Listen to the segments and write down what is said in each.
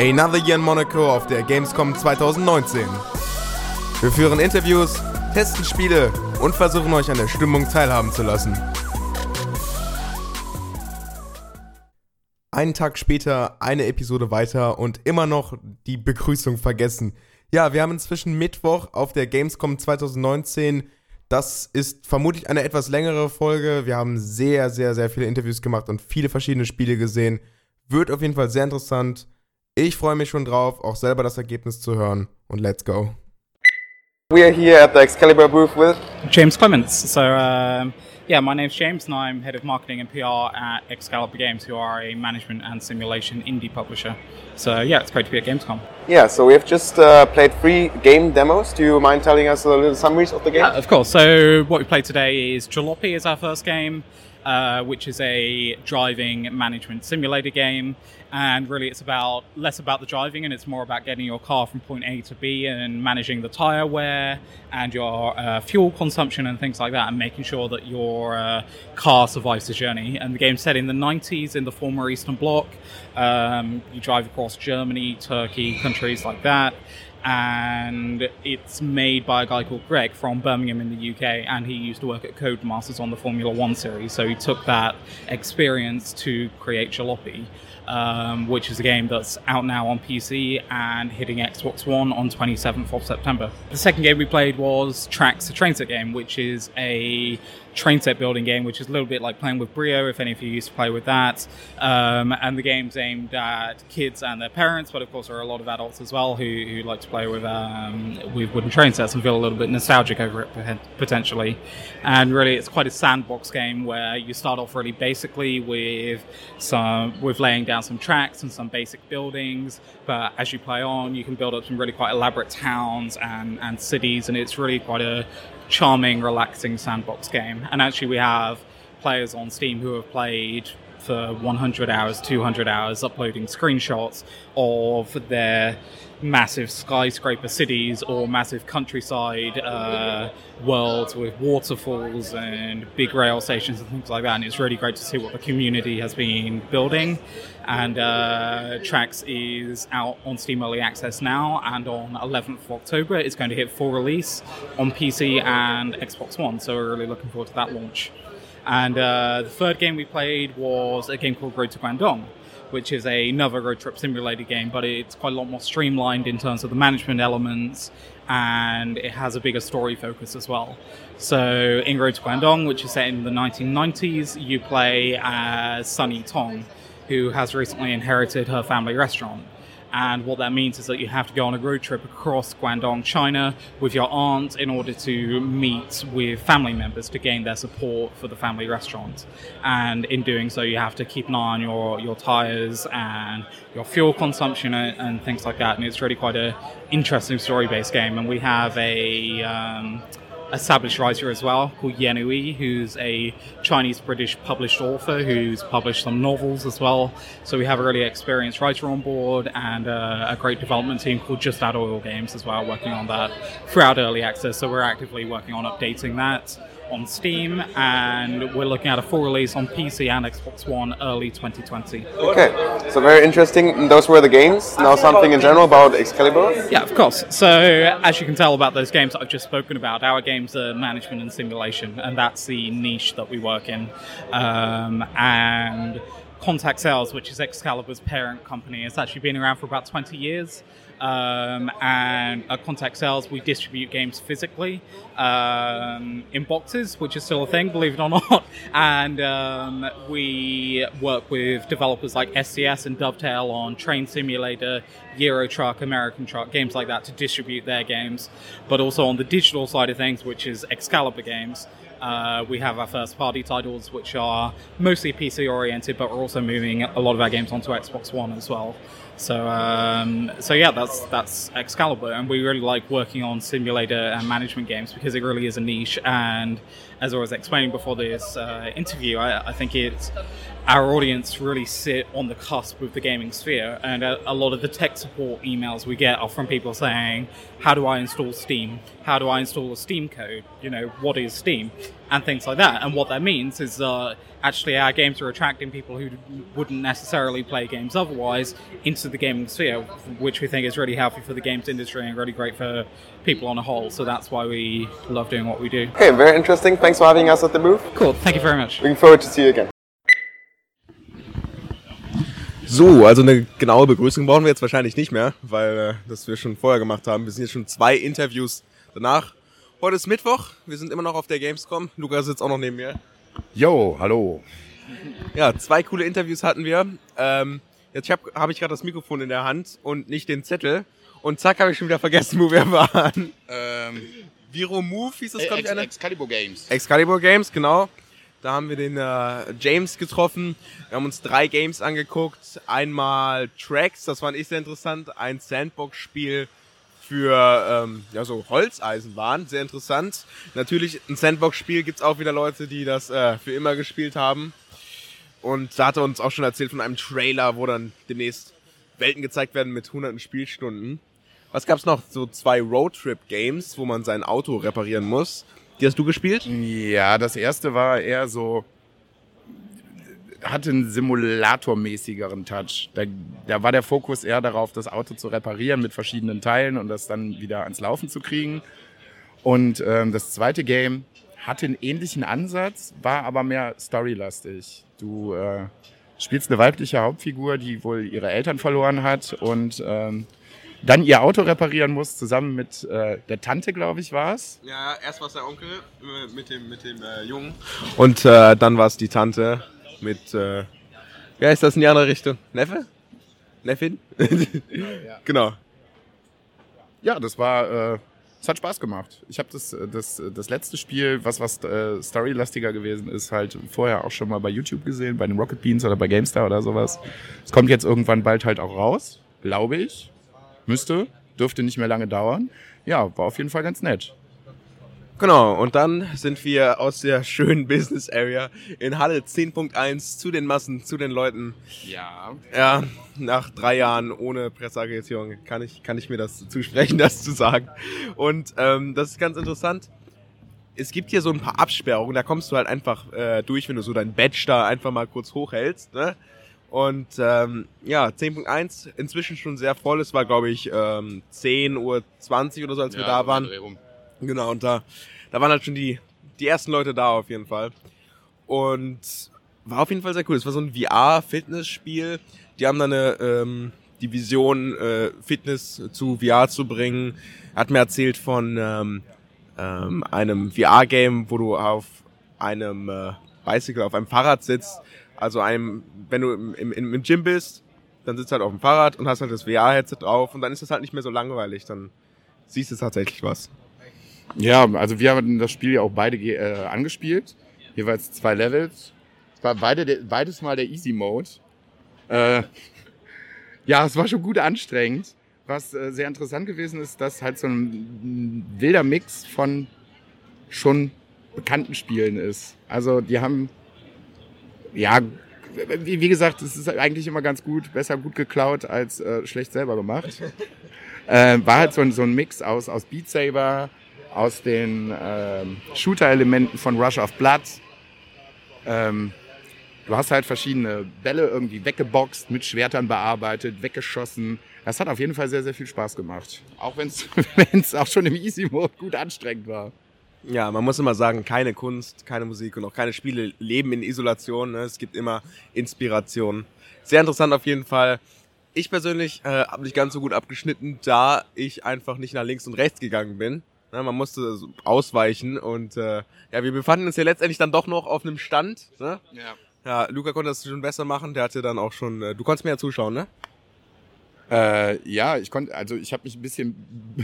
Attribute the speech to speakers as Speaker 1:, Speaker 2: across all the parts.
Speaker 1: Another Year in Monaco auf der Gamescom 2019. Wir führen Interviews, testen Spiele und versuchen euch an der Stimmung teilhaben zu lassen. Einen Tag später, eine Episode weiter und immer noch die Begrüßung vergessen. Ja, wir haben inzwischen Mittwoch auf der Gamescom 2019. Das ist vermutlich eine etwas längere Folge. Wir haben sehr, sehr, sehr viele Interviews gemacht und viele verschiedene Spiele gesehen. Wird auf jeden Fall sehr interessant. Ich freue mich schon drauf, auch selber das Ergebnis zu hören. Und let's go.
Speaker 2: We are here at the Excalibur booth with
Speaker 3: James Clements. So, um, yeah, my name's James, and I'm head of marketing and PR at Excalibur Games, who are a management and simulation indie publisher. So, yeah, it's great to be at Gamescom.
Speaker 2: Yeah, so we have just uh, played three game demos. Do you mind telling us a little summaries of the game?
Speaker 3: Uh, of course. So, what we played today is Jalopy is our first game. Uh, which is a driving management simulator game. And really, it's about less about the driving and it's more about getting your car from point A to B and managing the tire wear and your uh, fuel consumption and things like that, and making sure that your uh, car survives the journey. And the game's set in the 90s in the former Eastern Bloc. Um, you drive across Germany, Turkey, countries like that and it's made by a guy called Greg from Birmingham in the UK, and he used to work at Codemasters on the Formula One series, so he took that experience to create Jalopy. Um, which is a game that's out now on PC and hitting Xbox One on 27th of September. The second game we played was Tracks, a train set game, which is a train set building game, which is a little bit like playing with Brio, if any of you used to play with that. Um, and the game's aimed at kids and their parents, but of course there are a lot of adults as well who, who like to play with um, with wooden train sets and feel a little bit nostalgic over it potentially. And really, it's quite a sandbox game where you start off really basically with some with laying down some tracks and some basic buildings, but as you play on, you can build up some really quite elaborate towns and, and cities, and it's really quite a charming, relaxing sandbox game. And actually, we have players on Steam who have played for 100 hours, 200 hours, uploading screenshots of their massive skyscraper cities or massive countryside uh, worlds with waterfalls and big rail stations and things like that. And it's really great to see what the community has been building. And uh, Tracks is out on Steam Early Access now, and on 11th of October, it's going to hit full release on PC and Xbox One. So we're really looking forward to that launch. And uh, the third game we played was a game called Road to Guangdong, which is another road trip simulator game, but it's quite a lot more streamlined in terms of the management elements, and it has a bigger story focus as well. So in Road to Guangdong, which is set in the 1990s, you play as Sunny Tong, who has recently inherited her family restaurant. And what that means is that you have to go on a road trip across Guangdong, China, with your aunt in order to meet with family members to gain their support for the family restaurant. And in doing so, you have to keep an eye on your, your tires and your fuel consumption and, and things like that. And it's really quite an interesting story based game. And we have a. Um, established writer as well called Yen Ooi, who's a Chinese British published author who's published some novels as well. So we have a really experienced writer on board and uh, a great development team called Just Add Oil Games as well, working on that throughout early access. So we're actively working on updating that on Steam, and we're looking at a full release on PC and Xbox One early 2020.
Speaker 2: Okay, so very interesting. Those were the games. Now something in general about Excalibur.
Speaker 3: Yeah, of course. So as you can tell about those games that I've just spoken about, our games are management and simulation, and that's the niche that we work in. Um, and Contact Sales, which is Excalibur's parent company, has actually been around for about 20 years. Um, and at Contact Sales, we distribute games physically um, in boxes, which is still a thing, believe it or not. And um, we work with developers like SCS and Dovetail on Train Simulator, Euro Truck, American Truck, games like that to distribute their games. But also on the digital side of things, which is Excalibur games. Uh, we have our first party titles, which are mostly PC oriented, but we're also moving a lot of our games onto Xbox One as well. So, um, so yeah, that's that's Excalibur, and we really like working on simulator and management games because it really is a niche. And as I was explaining before this uh, interview, I, I, think it's our audience really sit on the cusp of the gaming sphere, and a, a, lot of the tech support emails we get are from people saying, "How do I install Steam? How do I install a Steam code? You know, what is Steam?" and things like that. And what that means is uh, actually our games are attracting people who wouldn't necessarily play games otherwise into the gaming sphere, which we think is really healthy for the games industry and really great for people on a whole. So that's why we love doing what we do.
Speaker 2: Okay, very interesting. Thanks for having us at the booth.
Speaker 3: Cool. Thank you very much.
Speaker 2: Looking forward to see you again.
Speaker 1: So, also eine genaue Begrüßung brauchen wir jetzt wahrscheinlich nicht mehr, weil äh, das wir schon vorher gemacht haben. Wir sind jetzt schon zwei Interviews danach. Heute ist Mittwoch, wir sind immer noch auf der Gamescom. Lukas sitzt auch noch neben mir.
Speaker 4: Jo, hallo.
Speaker 1: Ja, zwei coole Interviews hatten wir. Ähm, jetzt habe hab ich gerade das Mikrofon in der Hand und nicht den Zettel. Und zack, habe ich schon wieder vergessen, wo wir waren.
Speaker 4: Ähm,
Speaker 1: Viro Move hieß das, glaube ich,
Speaker 4: Ex
Speaker 1: einer.
Speaker 4: Excalibur Games.
Speaker 1: Excalibur Games, genau. Da haben wir den äh, James getroffen. Wir haben uns drei Games angeguckt. Einmal Tracks, das fand ich sehr interessant. Ein Sandbox-Spiel für ähm, ja, so Holzeisenbahn, sehr interessant. Natürlich, ein Sandbox-Spiel gibt's auch wieder Leute, die das äh, für immer gespielt haben. Und da hat er uns auch schon erzählt von einem Trailer, wo dann demnächst Welten gezeigt werden mit hunderten Spielstunden. Was gab's noch? So zwei Roadtrip-Games, wo man sein Auto reparieren muss. Die hast du gespielt?
Speaker 4: Ja, das erste war eher so, hatte einen simulatormäßigeren Touch. Da, da war der Fokus eher darauf, das Auto zu reparieren mit verschiedenen Teilen und das dann wieder ans Laufen zu kriegen. Und ähm, das zweite Game hatte einen ähnlichen Ansatz, war aber mehr storylastig. Du äh, spielst eine weibliche Hauptfigur, die wohl ihre Eltern verloren hat und ähm, dann ihr Auto reparieren muss, zusammen mit äh, der Tante, glaube ich, war es.
Speaker 1: Ja, erst war es der Onkel äh, mit dem, mit dem äh, Jungen. Und äh, dann war es die Tante mit, äh, wie heißt das in die andere Richtung? Neffe? Neffin? Genau.
Speaker 4: Ja, das war, äh, es hat Spaß gemacht. Ich habe das, äh, das, das letzte Spiel, was was äh, storylastiger gewesen ist, halt vorher auch schon mal bei YouTube gesehen, bei den Rocket Beans oder bei GameStar oder sowas. Es kommt jetzt irgendwann bald halt auch raus, glaube ich. Müsste, dürfte nicht mehr lange dauern. Ja, war auf jeden Fall ganz nett.
Speaker 1: Genau, und dann sind wir aus der schönen Business Area in Halle 10.1 zu den Massen, zu den Leuten.
Speaker 4: Ja.
Speaker 1: Ja, nach drei Jahren ohne Presseagitierung kann ich, kann ich mir das zusprechen, das zu sagen. Und ähm, das ist ganz interessant. Es gibt hier so ein paar Absperrungen, da kommst du halt einfach äh, durch, wenn du so dein Badge da einfach mal kurz hochhältst. Ne? Und ähm, ja, 10.1 inzwischen schon sehr voll. Es war, glaube ich, ähm, 10.20 Uhr oder so, als wir da waren. Genau, und da, da waren halt schon die, die ersten Leute da auf jeden Fall. Und war auf jeden Fall sehr cool. Es war so ein VR-Fitness-Spiel. Die haben dann eine ähm, die Vision, äh, Fitness zu VR zu bringen. Hat mir erzählt von ähm, ähm, einem VR-Game, wo du auf einem äh, Bicycle, auf einem Fahrrad sitzt. Also einem, wenn du im, im, im Gym bist, dann sitzt halt auf dem Fahrrad und hast halt das VR-Headset drauf und dann ist das halt nicht mehr so langweilig. Dann siehst du tatsächlich was.
Speaker 4: Ja, also wir haben das Spiel ja auch beide äh, angespielt. Jeweils zwei Levels. Es war beide, der- beides mal der Easy Mode. Äh, ja, es war schon gut anstrengend. Was äh, sehr interessant gewesen ist, dass halt so ein wilder Mix von schon bekannten Spielen ist. Also die haben, ja, wie, wie gesagt, es ist eigentlich immer ganz gut, besser gut geklaut als äh, schlecht selber gemacht. äh, war halt so ein, so ein Mix aus, aus Beat Saber, aus den ähm, Shooter-Elementen von Rush of Blood. Ähm, du hast halt verschiedene Bälle irgendwie weggeboxt, mit Schwertern bearbeitet, weggeschossen. Das hat auf jeden Fall sehr, sehr viel Spaß gemacht. Auch wenn es auch schon im Easy Mode gut anstrengend war.
Speaker 1: Ja, man muss immer sagen, keine Kunst, keine Musik und auch keine Spiele leben in Isolation. Ne? Es gibt immer Inspiration. Sehr interessant auf jeden Fall. Ich persönlich äh, habe nicht ganz so gut abgeschnitten, da ich einfach nicht nach links und rechts gegangen bin. Ne? Man musste so ausweichen und äh, ja, wir befanden uns ja letztendlich dann doch noch auf einem Stand. Ne?
Speaker 4: Ja.
Speaker 1: Ja, Luca konnte das schon besser machen. Der hatte dann auch schon. Äh, du konntest mir ja zuschauen, ne?
Speaker 4: Äh, ja, ich konnte, also ich habe mich ein bisschen,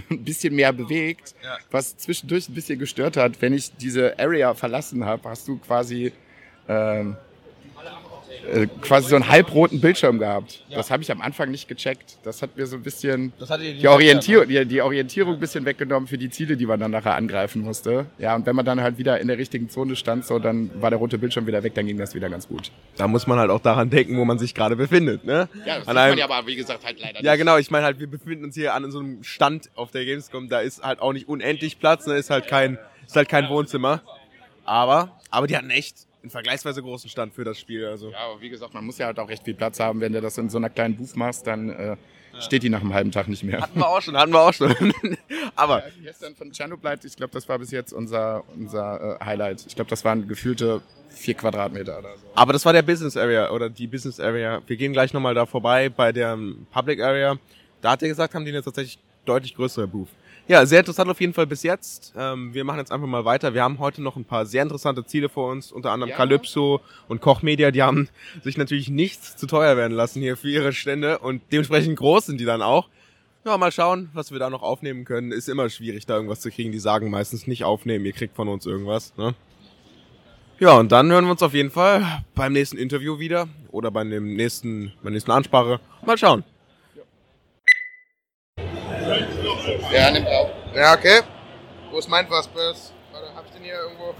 Speaker 4: ein bisschen mehr bewegt,
Speaker 1: Ja.
Speaker 4: was zwischendurch ein bisschen gestört hat. Wenn ich diese Area verlassen habe, hast du quasi ähm, äh, quasi so einen halbroten Bildschirm gehabt. Das habe ich am Anfang nicht gecheckt. Das hat mir so ein bisschen
Speaker 1: Das hatte
Speaker 4: die Orientierung, die, die Orientierung ein bisschen weggenommen für die Ziele, die man dann nachher angreifen musste. Ja, und wenn man dann halt wieder in der richtigen Zone stand, so dann war der rote Bildschirm wieder weg, dann ging das wieder ganz gut.
Speaker 1: Da muss man halt auch daran denken, wo man sich gerade befindet, ne? An einem-
Speaker 4: aber wie gesagt halt leider
Speaker 1: Ja, genau. Ich meine halt, wir befinden uns hier an so einem Stand auf der Gamescom. Da ist halt auch nicht unendlich Platz. Ne? Ist halt kein, ist halt kein Wohnzimmer. Aber, aber die hatten echt einen vergleichsweise großen Stand für das Spiel. Also.
Speaker 4: Ja, aber wie gesagt, man muss ja halt auch recht viel Platz haben. Wenn du das in so einer kleinen Booth machst, dann äh, steht die nach einem halben Tag nicht mehr.
Speaker 1: Hatten wir auch schon, hatten wir auch schon. aber
Speaker 4: Ja, gestern von Chernobyl, ich glaube, das war bis jetzt unser, unser äh, Highlight. Ich glaube, das waren gefühlte vier Quadratmeter oder so.
Speaker 1: Aber das war der Business Area oder die Business Area. Wir gehen gleich nochmal da vorbei bei der ähm, Public Area. Da hat er gesagt, haben die eine tatsächlich deutlich größere Booth. Ja, sehr interessant auf jeden Fall bis jetzt. Ähm, wir machen jetzt einfach mal weiter. Wir haben heute noch ein paar sehr interessante Ziele vor uns, unter anderem
Speaker 4: Ja.
Speaker 1: Calypso und Koch Media. Die haben sich natürlich nichts zu teuer werden lassen hier für ihre Stände und dementsprechend groß sind die dann auch. Ja, mal schauen, was wir da noch aufnehmen können. Ist immer schwierig, da irgendwas zu kriegen. Die sagen meistens nicht aufnehmen, ihr kriegt von uns irgendwas. Ne? Ja, und dann hören wir uns auf jeden Fall beim nächsten Interview wieder oder bei dem nächsten, bei der nächsten Ansprache. Mal schauen.
Speaker 4: Ja, nimmt auf.
Speaker 1: Ja, okay. Wo ist mein Fastpass? Warte, hab ich den hier irgendwo?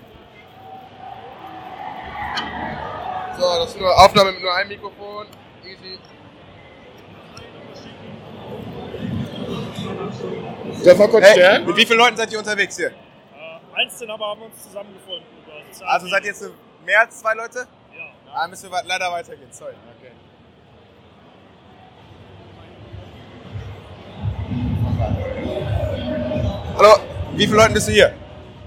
Speaker 1: So, das ist nur Aufnahme mit nur einem Mikrofon. Easy.
Speaker 4: Darf man kurz
Speaker 1: Hey,
Speaker 4: stellen?
Speaker 1: mit wie vielen Leuten seid ihr unterwegs hier?
Speaker 5: Äh, einzeln aber haben wir uns zusammengefunden.
Speaker 1: Also seid ihr jetzt mehr als zwei Leute?
Speaker 5: Ja.
Speaker 1: Ah, müssen wir leider weitergehen, sorry. Hallo, wie viele Leute bist du hier?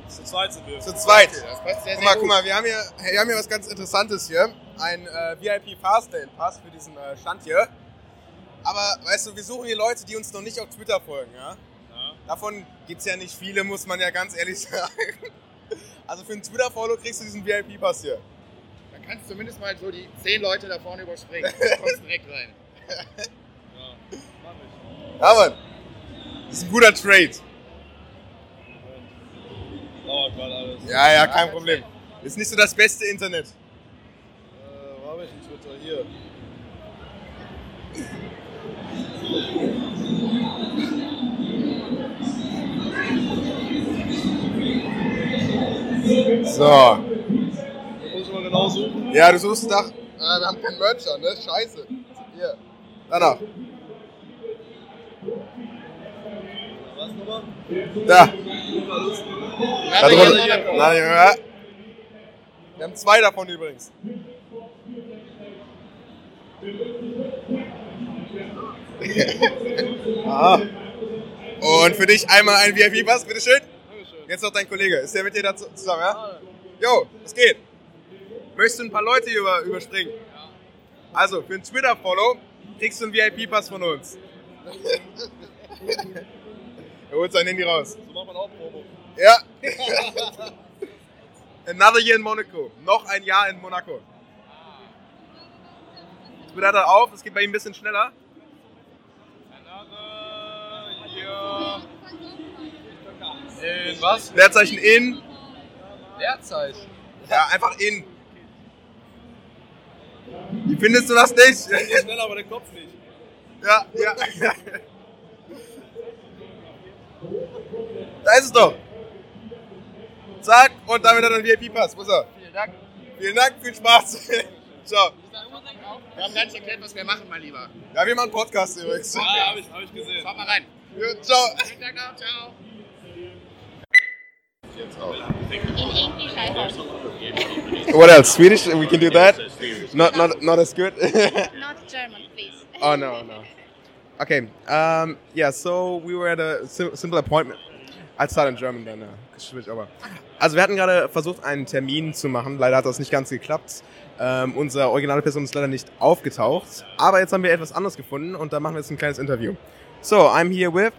Speaker 5: Zu zweit sind wir.
Speaker 1: Zu zweit.
Speaker 4: Das passt sehr,
Speaker 1: Guck mal, guck mal, wir haben hier, wir haben hier was ganz Interessantes hier. Ein äh, VIP Fastlane Pass für diesen äh, Stand hier. Aber weißt du, wir suchen hier Leute, die uns noch nicht auf Twitter folgen, ja? Davon gibt's ja nicht viele, muss man ja ganz ehrlich sagen. Also für einen Twitter-Follow kriegst du diesen VIP Pass hier.
Speaker 4: Dann kannst du zumindest mal so die zehn Leute da vorne überspringen. Du kommst direkt rein.
Speaker 1: Ja, Mann. Das ist ein guter Trade.
Speaker 5: Dauert gerade alles.
Speaker 1: Ja, ja, kein Problem. Ist nicht so das beste Internet.
Speaker 5: Äh, wo habe ich einen Twitter? Hier.
Speaker 1: So.
Speaker 5: Muss ich mal genau suchen.
Speaker 1: Ja, du suchst nach. Äh, wir haben keinen Merch an, ne? Scheiße. Hier. Danach. Da.
Speaker 4: Ja,
Speaker 1: Da drunter. Wir haben zwei davon übrigens. Aha. Und für dich einmal ein VIP-Pass, bitteschön. Jetzt noch dein Kollege. Ist der mit dir da zu- zusammen, ja? Jo, was geht? Möchtest du ein paar Leute über, überspringen? Also, für ein Twitter-Follow kriegst du einen VIP-Pass von uns. er holt sein Handy raus.
Speaker 5: So macht man auch Promo.
Speaker 1: Ja. Another year in Monaco. Noch ein Jahr in Monaco. Jetzt wird er auf, es geht bei ihm ein bisschen schneller.
Speaker 5: In was?
Speaker 1: Leerzeichen in.
Speaker 5: Derzeit.
Speaker 1: Ja, einfach in. Wie findest du das nicht?
Speaker 5: Schneller, aber der Kopf nicht.
Speaker 1: Ja, ja. Da ist es doch. Zack, und damit hat er einen VIP-Pass. Wo ist er?
Speaker 4: Vielen Dank.
Speaker 1: Vielen Dank, viel Spaß. Ciao.
Speaker 4: Wir haben gar nicht erklärt, was wir machen, mein Lieber.
Speaker 1: Ja, wir machen Podcast übrigens.
Speaker 5: Ja, hab ich, hab ich gesehen.
Speaker 4: Fahr mal rein.
Speaker 1: Ja, ciao.
Speaker 4: Vielen Dank auch. Ciao.
Speaker 6: English, I hope.
Speaker 1: What else? Swedish? We can do that. Not not not as good.
Speaker 6: Not German, please.
Speaker 1: oh no no. Okay. Um. Yeah. So we were at a sim simple appointment. I'll start in German then. Uh, switch over. Also wir hatten gerade versucht, einen Termin zu machen. Leider hat das nicht ganz geklappt. Ähm, unsere originale Person ist leider nicht aufgetaucht. Aber jetzt haben wir etwas anderes gefunden und da machen wir jetzt ein kleines Interview. So I'm here with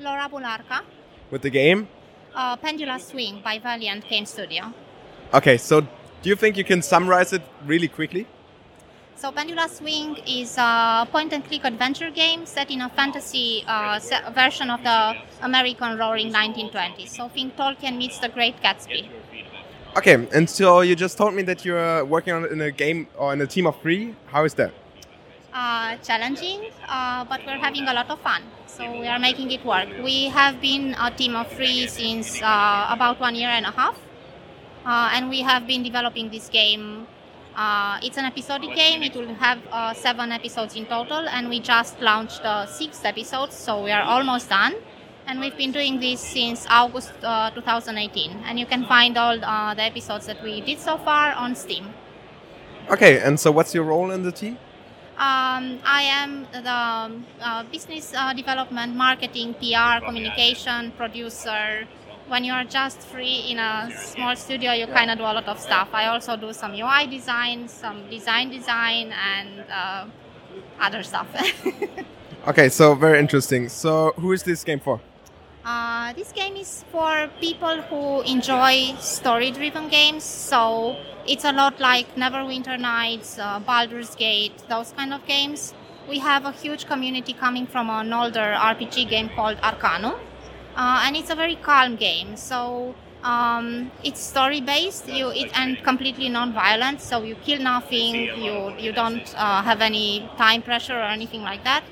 Speaker 6: Laura Bularka,
Speaker 1: with the game.
Speaker 6: uh, Pendula Swing by Valiant Game Studio.
Speaker 1: Okay. So do you think you can summarize it really quickly?
Speaker 6: So Pendula Swing is a point-and-click adventure game set in a fantasy uh, version of the American Roaring 1920s. So think Tolkien meets the Great Gatsby.
Speaker 1: Okay. And so you just told me that you're working on in a game or in a team of three. How is that?
Speaker 6: uh, challenging, uh, but we're having a lot of fun. So we are making it work. We have been a team of three since uh, about one year and a half, uh, and we have been developing this game. Uh, it's an episodic game. It will have uh, seven episodes in total, and we just launched the sixth episode, so we are almost done. and we've been doing this since August uh, 2018. And you can find all uh, the episodes that we did so far on Steam.
Speaker 1: Okay, and so what's your role in the team?
Speaker 6: Um, I am the um, uh, business uh, development, marketing, PR, communication producer. When you are just free in a small studio, you kind of do a lot of stuff. I also do some UI design, some design design, and uh, other stuff.
Speaker 1: Okay, so very interesting. So who is this game for?
Speaker 6: Uh, this game is for people who enjoy story driven games. So it's a lot like Neverwinter Nights, uh, Baldur's Gate, those kind of games. We have a huge community coming from an older RPG game called Arcanum. Uh, and it's a very calm game. So um, it's story based you, it, and completely non violent. So you kill nothing, you, you don't uh, have any time pressure or anything like that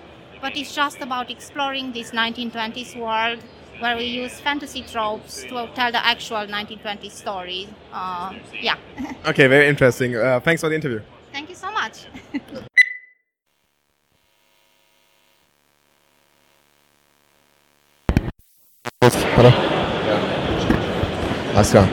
Speaker 6: but it's just about exploring this 1920s world where we use fantasy tropes to tell the actual 1920s story. Uh, yeah.
Speaker 1: Okay, very interesting. Uh, thanks for the interview.
Speaker 6: Thank you so much.
Speaker 1: Alles klar.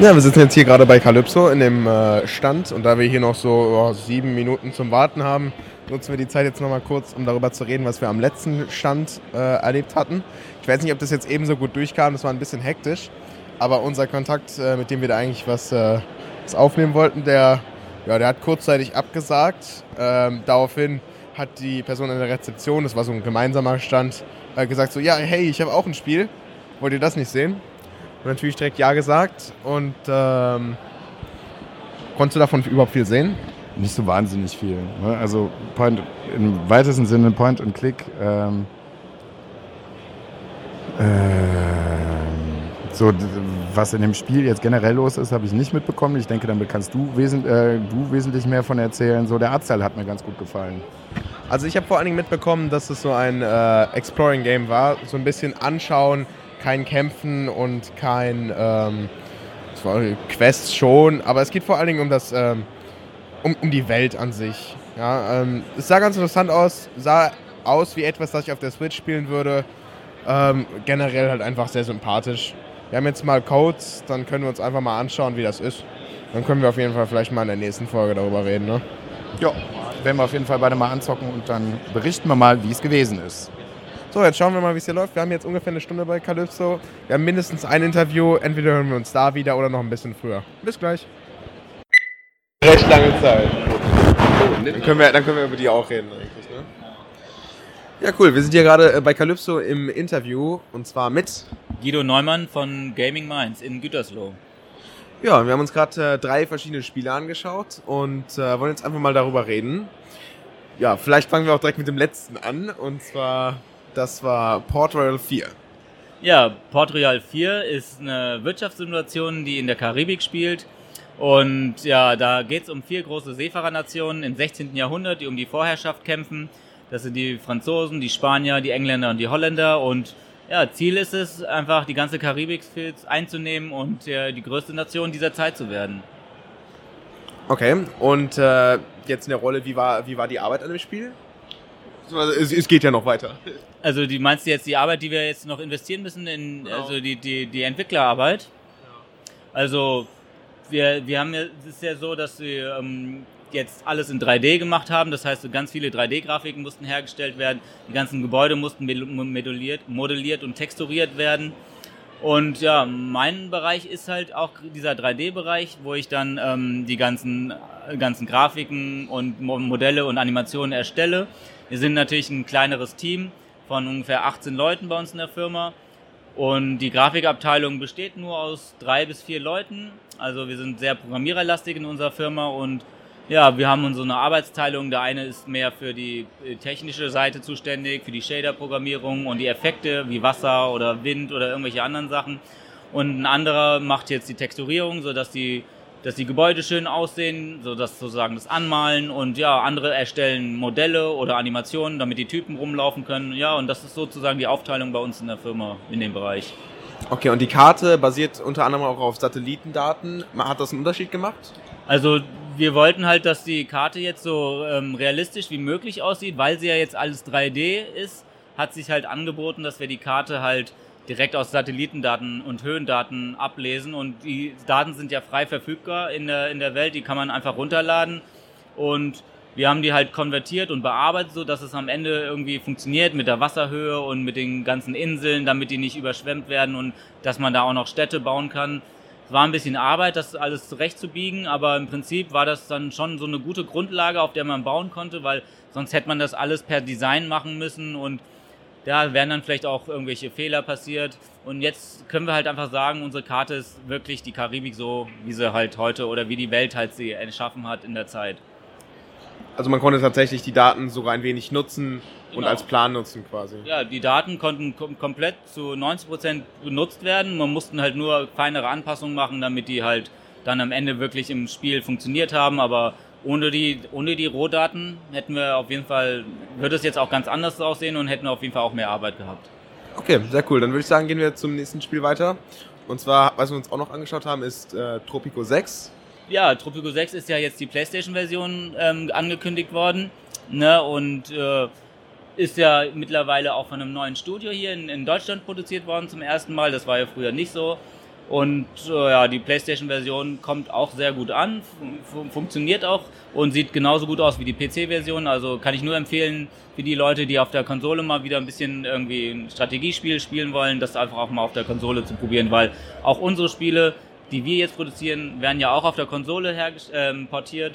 Speaker 1: Ja, wir sitzen jetzt hier gerade bei Calypso in dem äh, Stand und da wir hier noch so oh, sieben Minuten zum Warten haben, nutzen wir die Zeit jetzt nochmal kurz, um darüber zu reden, was wir am letzten Stand äh, erlebt hatten. Ich weiß nicht, ob das jetzt ebenso gut durchkam, das war ein bisschen hektisch, aber unser Kontakt, äh, mit dem wir da eigentlich was, äh, was aufnehmen wollten, der, ja, der hat kurzzeitig abgesagt. Ähm, daraufhin hat die Person in der Rezeption, das war so ein gemeinsamer Stand, äh, gesagt so, ja, hey, ich habe auch ein Spiel, wollt ihr das nicht sehen? Und natürlich direkt Ja gesagt und ähm, konntest du davon überhaupt viel sehen?
Speaker 4: Nicht so wahnsinnig viel. Ne? Also Point, im weitesten Sinne Point and Click. Ähm, ähm, so, was in dem Spiel jetzt generell los ist, habe ich nicht mitbekommen. Ich denke, damit kannst du, wesent, äh, du wesentlich mehr von erzählen. So, der Artstyle hat mir ganz gut gefallen.
Speaker 1: Also ich habe vor allen Dingen mitbekommen, dass es so ein äh, Exploring-Game war. So ein bisschen anschauen, kein Kämpfen und kein ähm, Quests schon, aber es geht vor allen Dingen um das ähm, um, um die Welt an sich. Ja, ähm, es sah ganz interessant aus, sah aus wie etwas, das ich auf der Switch spielen würde. Ähm, generell halt einfach sehr sympathisch. Wir haben jetzt mal Codes, dann können wir uns einfach mal anschauen, wie das ist. Dann können wir auf jeden Fall vielleicht mal in der nächsten Folge darüber reden, ne?
Speaker 4: Ja, werden wir auf jeden Fall beide mal anzocken und dann berichten wir mal, wie es gewesen ist.
Speaker 1: So, jetzt schauen wir mal, wie es hier läuft. Wir haben jetzt ungefähr eine Stunde bei Calypso. Wir haben mindestens ein Interview. Entweder hören wir uns da wieder oder noch ein bisschen früher. Bis gleich. Recht lange Zeit. Dann können wir, dann können wir über die auch reden eigentlich, ne? Ja, cool. Wir sind hier gerade äh, bei Calypso im Interview und zwar mit.
Speaker 7: Guido Neumann von Gaming Minds in Gütersloh.
Speaker 1: Ja, wir haben uns gerade äh, drei verschiedene Spiele angeschaut und äh, wollen jetzt einfach mal darüber reden. Ja, vielleicht fangen wir auch direkt mit dem letzten an und zwar, das war Port Royal 4.
Speaker 7: Ja, Port Royal 4 ist eine Wirtschaftssimulation, die in der Karibik spielt. Und ja, da geht es um vier große Seefahrernationen im 16. Jahrhundert, die um die Vorherrschaft kämpfen. Das sind die Franzosen, die Spanier, die Engländer und die Holländer. Und ja, Ziel ist es, einfach die ganze Karibik einzunehmen und äh, die größte Nation dieser Zeit zu werden.
Speaker 1: Okay, und äh, jetzt in der Rolle, wie war, wie war die Arbeit an dem Spiel? Also, Es, es geht ja noch weiter.
Speaker 7: Also die meinst du jetzt die Arbeit, die wir jetzt noch investieren müssen in
Speaker 1: Genau.
Speaker 7: also die, die, die Entwicklerarbeit? Also wir, wir haben ja, es ist ja so, dass wir ähm, jetzt alles in 3D gemacht haben. Das heißt, ganz viele 3D-Grafiken mussten hergestellt werden. Die ganzen Gebäude mussten modelliert, modelliert und texturiert werden. Und ja, mein Bereich ist halt auch dieser 3D-Bereich, wo ich dann ähm, die ganzen, äh, ganzen Grafiken und Mo Modelle und Animationen erstelle. Wir sind natürlich ein kleineres Team von ungefähr 18 Leuten bei uns in der Firma. Und die Grafikabteilung besteht nur aus drei bis vier Leuten. Also wir sind sehr programmiererlastig in unserer Firma und ja, wir haben so eine Arbeitsteilung. Der eine ist mehr für die äh, technische Seite zuständig, für die Shader-Programmierung und die Effekte wie Wasser oder Wind oder irgendwelche anderen Sachen. Und ein anderer macht jetzt die Texturierung, sodass die, dass die Gebäude schön aussehen, so dass sozusagen das Anmalen und ja, andere erstellen Modelle oder Animationen, damit die Typen rumlaufen können. Ja, und das ist sozusagen die Aufteilung bei uns in der Firma in dem Bereich.
Speaker 1: Okay, und die Karte basiert unter anderem auch auf Satellitendaten. Hat das einen Unterschied gemacht?
Speaker 7: Also wir wollten halt, dass die Karte jetzt so ähm, realistisch wie möglich aussieht, weil sie ja jetzt alles 3D ist. hat sich halt angeboten, dass wir die Karte halt direkt aus Satellitendaten und Höhendaten ablesen. Und die Daten sind ja frei verfügbar in der, in der Welt, die kann man einfach runterladen. Und wir haben die halt konvertiert und bearbeitet, so dass es am Ende irgendwie funktioniert mit der Wasserhöhe und mit den ganzen Inseln, damit die nicht überschwemmt werden und dass man da auch noch Städte bauen kann. Es war ein bisschen Arbeit, das alles zurechtzubiegen, aber im Prinzip war das dann schon so eine gute Grundlage, auf der man bauen konnte, weil sonst hätte man das alles per Design machen müssen und da wären dann vielleicht auch irgendwelche Fehler passiert. Und jetzt können wir halt einfach sagen, unsere Karte ist wirklich die Karibik so, wie sie halt heute oder wie die Welt halt sie erschaffen hat in der Zeit.
Speaker 1: Also man konnte tatsächlich die Daten sogar ein wenig nutzen und
Speaker 7: Genau.
Speaker 1: als Plan nutzen quasi.
Speaker 7: Ja, die Daten konnten kom komplett zu 90 Prozent benutzt werden. Man mussten halt nur feinere Anpassungen machen, damit die halt dann am Ende wirklich im Spiel funktioniert haben. Aber ohne die, ohne die Rohdaten hätten wir auf jeden Fall, würde es jetzt auch ganz anders aussehen und hätten wir auf jeden Fall auch mehr Arbeit gehabt.
Speaker 1: Okay, sehr cool. Dann würde ich sagen, gehen wir zum nächsten Spiel weiter. Und zwar, was wir uns auch noch angeschaut haben, ist äh, Tropico 6.
Speaker 7: Ja, Tropico 6 ist ja jetzt die PlayStation-Version ähm, angekündigt worden. Ne? Und äh, ist ja mittlerweile auch von einem neuen Studio hier in, in Deutschland produziert worden zum ersten Mal. Das war ja früher nicht so. Und äh, ja, die PlayStation-Version kommt auch sehr gut an, fun funktioniert auch und sieht genauso gut aus wie die PC-Version. Also kann ich nur empfehlen für die Leute, die auf der Konsole mal wieder ein bisschen irgendwie ein Strategiespiel spielen wollen, das einfach auch mal auf der Konsole zu probieren, weil auch unsere Spiele, die wir jetzt produzieren, werden ja auch auf der Konsole ähm, portiert.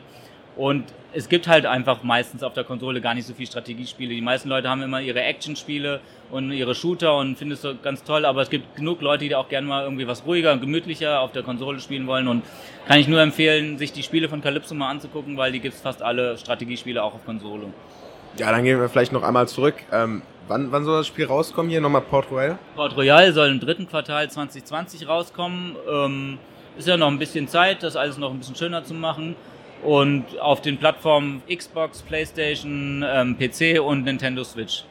Speaker 7: Und es gibt halt einfach meistens auf der Konsole gar nicht so viele Strategiespiele. Die meisten Leute haben immer ihre Actionspiele und ihre Shooter und finden es so ganz toll, aber es gibt genug Leute, die auch gerne mal irgendwie was ruhiger und gemütlicher auf der Konsole spielen wollen und kann ich nur empfehlen, sich die Spiele von Calypso mal anzugucken, weil die gibt's fast alle Strategiespiele auch auf Konsole.
Speaker 1: Ja, dann gehen wir vielleicht noch einmal zurück. Ähm, wann, wann soll das Spiel rauskommen hier? Nochmal Port Royal?
Speaker 7: Port Royal soll im dritten Quartal 2020 rauskommen. Ähm, ist ja noch ein bisschen Zeit, das alles noch ein bisschen schöner zu machen. Und auf den Plattformen Xbox, PlayStation, ähm, PC und Nintendo Switch.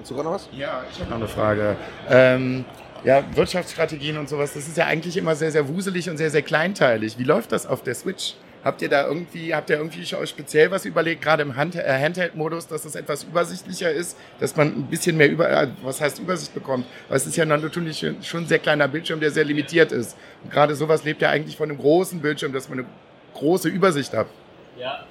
Speaker 1: Hast du gerade noch was?
Speaker 4: Ja, ich habe noch eine Frage. Ähm, ja, Wirtschaftsstrategien und sowas, das ist ja eigentlich immer sehr, sehr wuselig und sehr, sehr kleinteilig. Wie läuft das auf der Switch? Habt ihr da irgendwie, habt ihr irgendwie euch speziell was überlegt, gerade im Hand, äh, Handheld-Modus, dass es etwas übersichtlicher ist, dass man ein bisschen mehr über, äh, was heißt Übersicht bekommt? Weil es ist ja natürlich schon schon ein sehr kleiner Bildschirm, der sehr limitiert ist. Und gerade sowas lebt ja eigentlich von einem großen Bildschirm, dass man eine große Übersicht hat.
Speaker 7: Ja.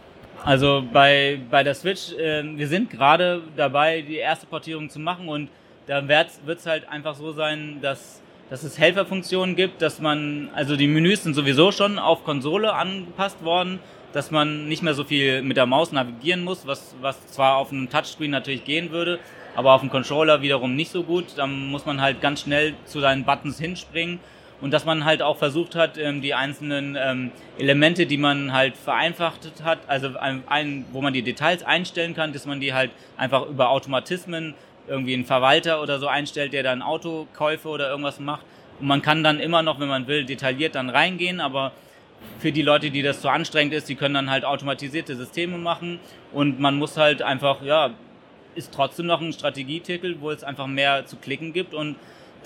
Speaker 7: Also bei, bei der Switch, äh, wir sind gerade dabei, die erste Portierung zu machen und da wird es halt einfach so sein, dass, dass es Helferfunktionen gibt, dass man, also die Menüs sind sowieso schon auf Konsole angepasst worden, dass man nicht mehr so viel mit der Maus navigieren muss, was, was zwar auf einem Touchscreen natürlich gehen würde, aber auf dem Controller wiederum nicht so gut. Dann muss man halt ganz schnell zu seinen Buttons hinspringen und dass man halt auch versucht hat, ähm, die einzelnen ähm, Elemente, die man halt vereinfacht hat, also ein, wo man die Details einstellen kann, dass man die halt einfach über Automatismen irgendwie einen Verwalter oder so einstellt, der dann Autokäufe oder irgendwas macht. Und man kann dann immer noch, wenn man will, detailliert dann reingehen, aber für die Leute, die das so anstrengend ist, die können dann halt automatisierte Systeme machen und man muss halt einfach, ja, ist trotzdem noch ein Strategietitel, wo es einfach mehr zu klicken gibt und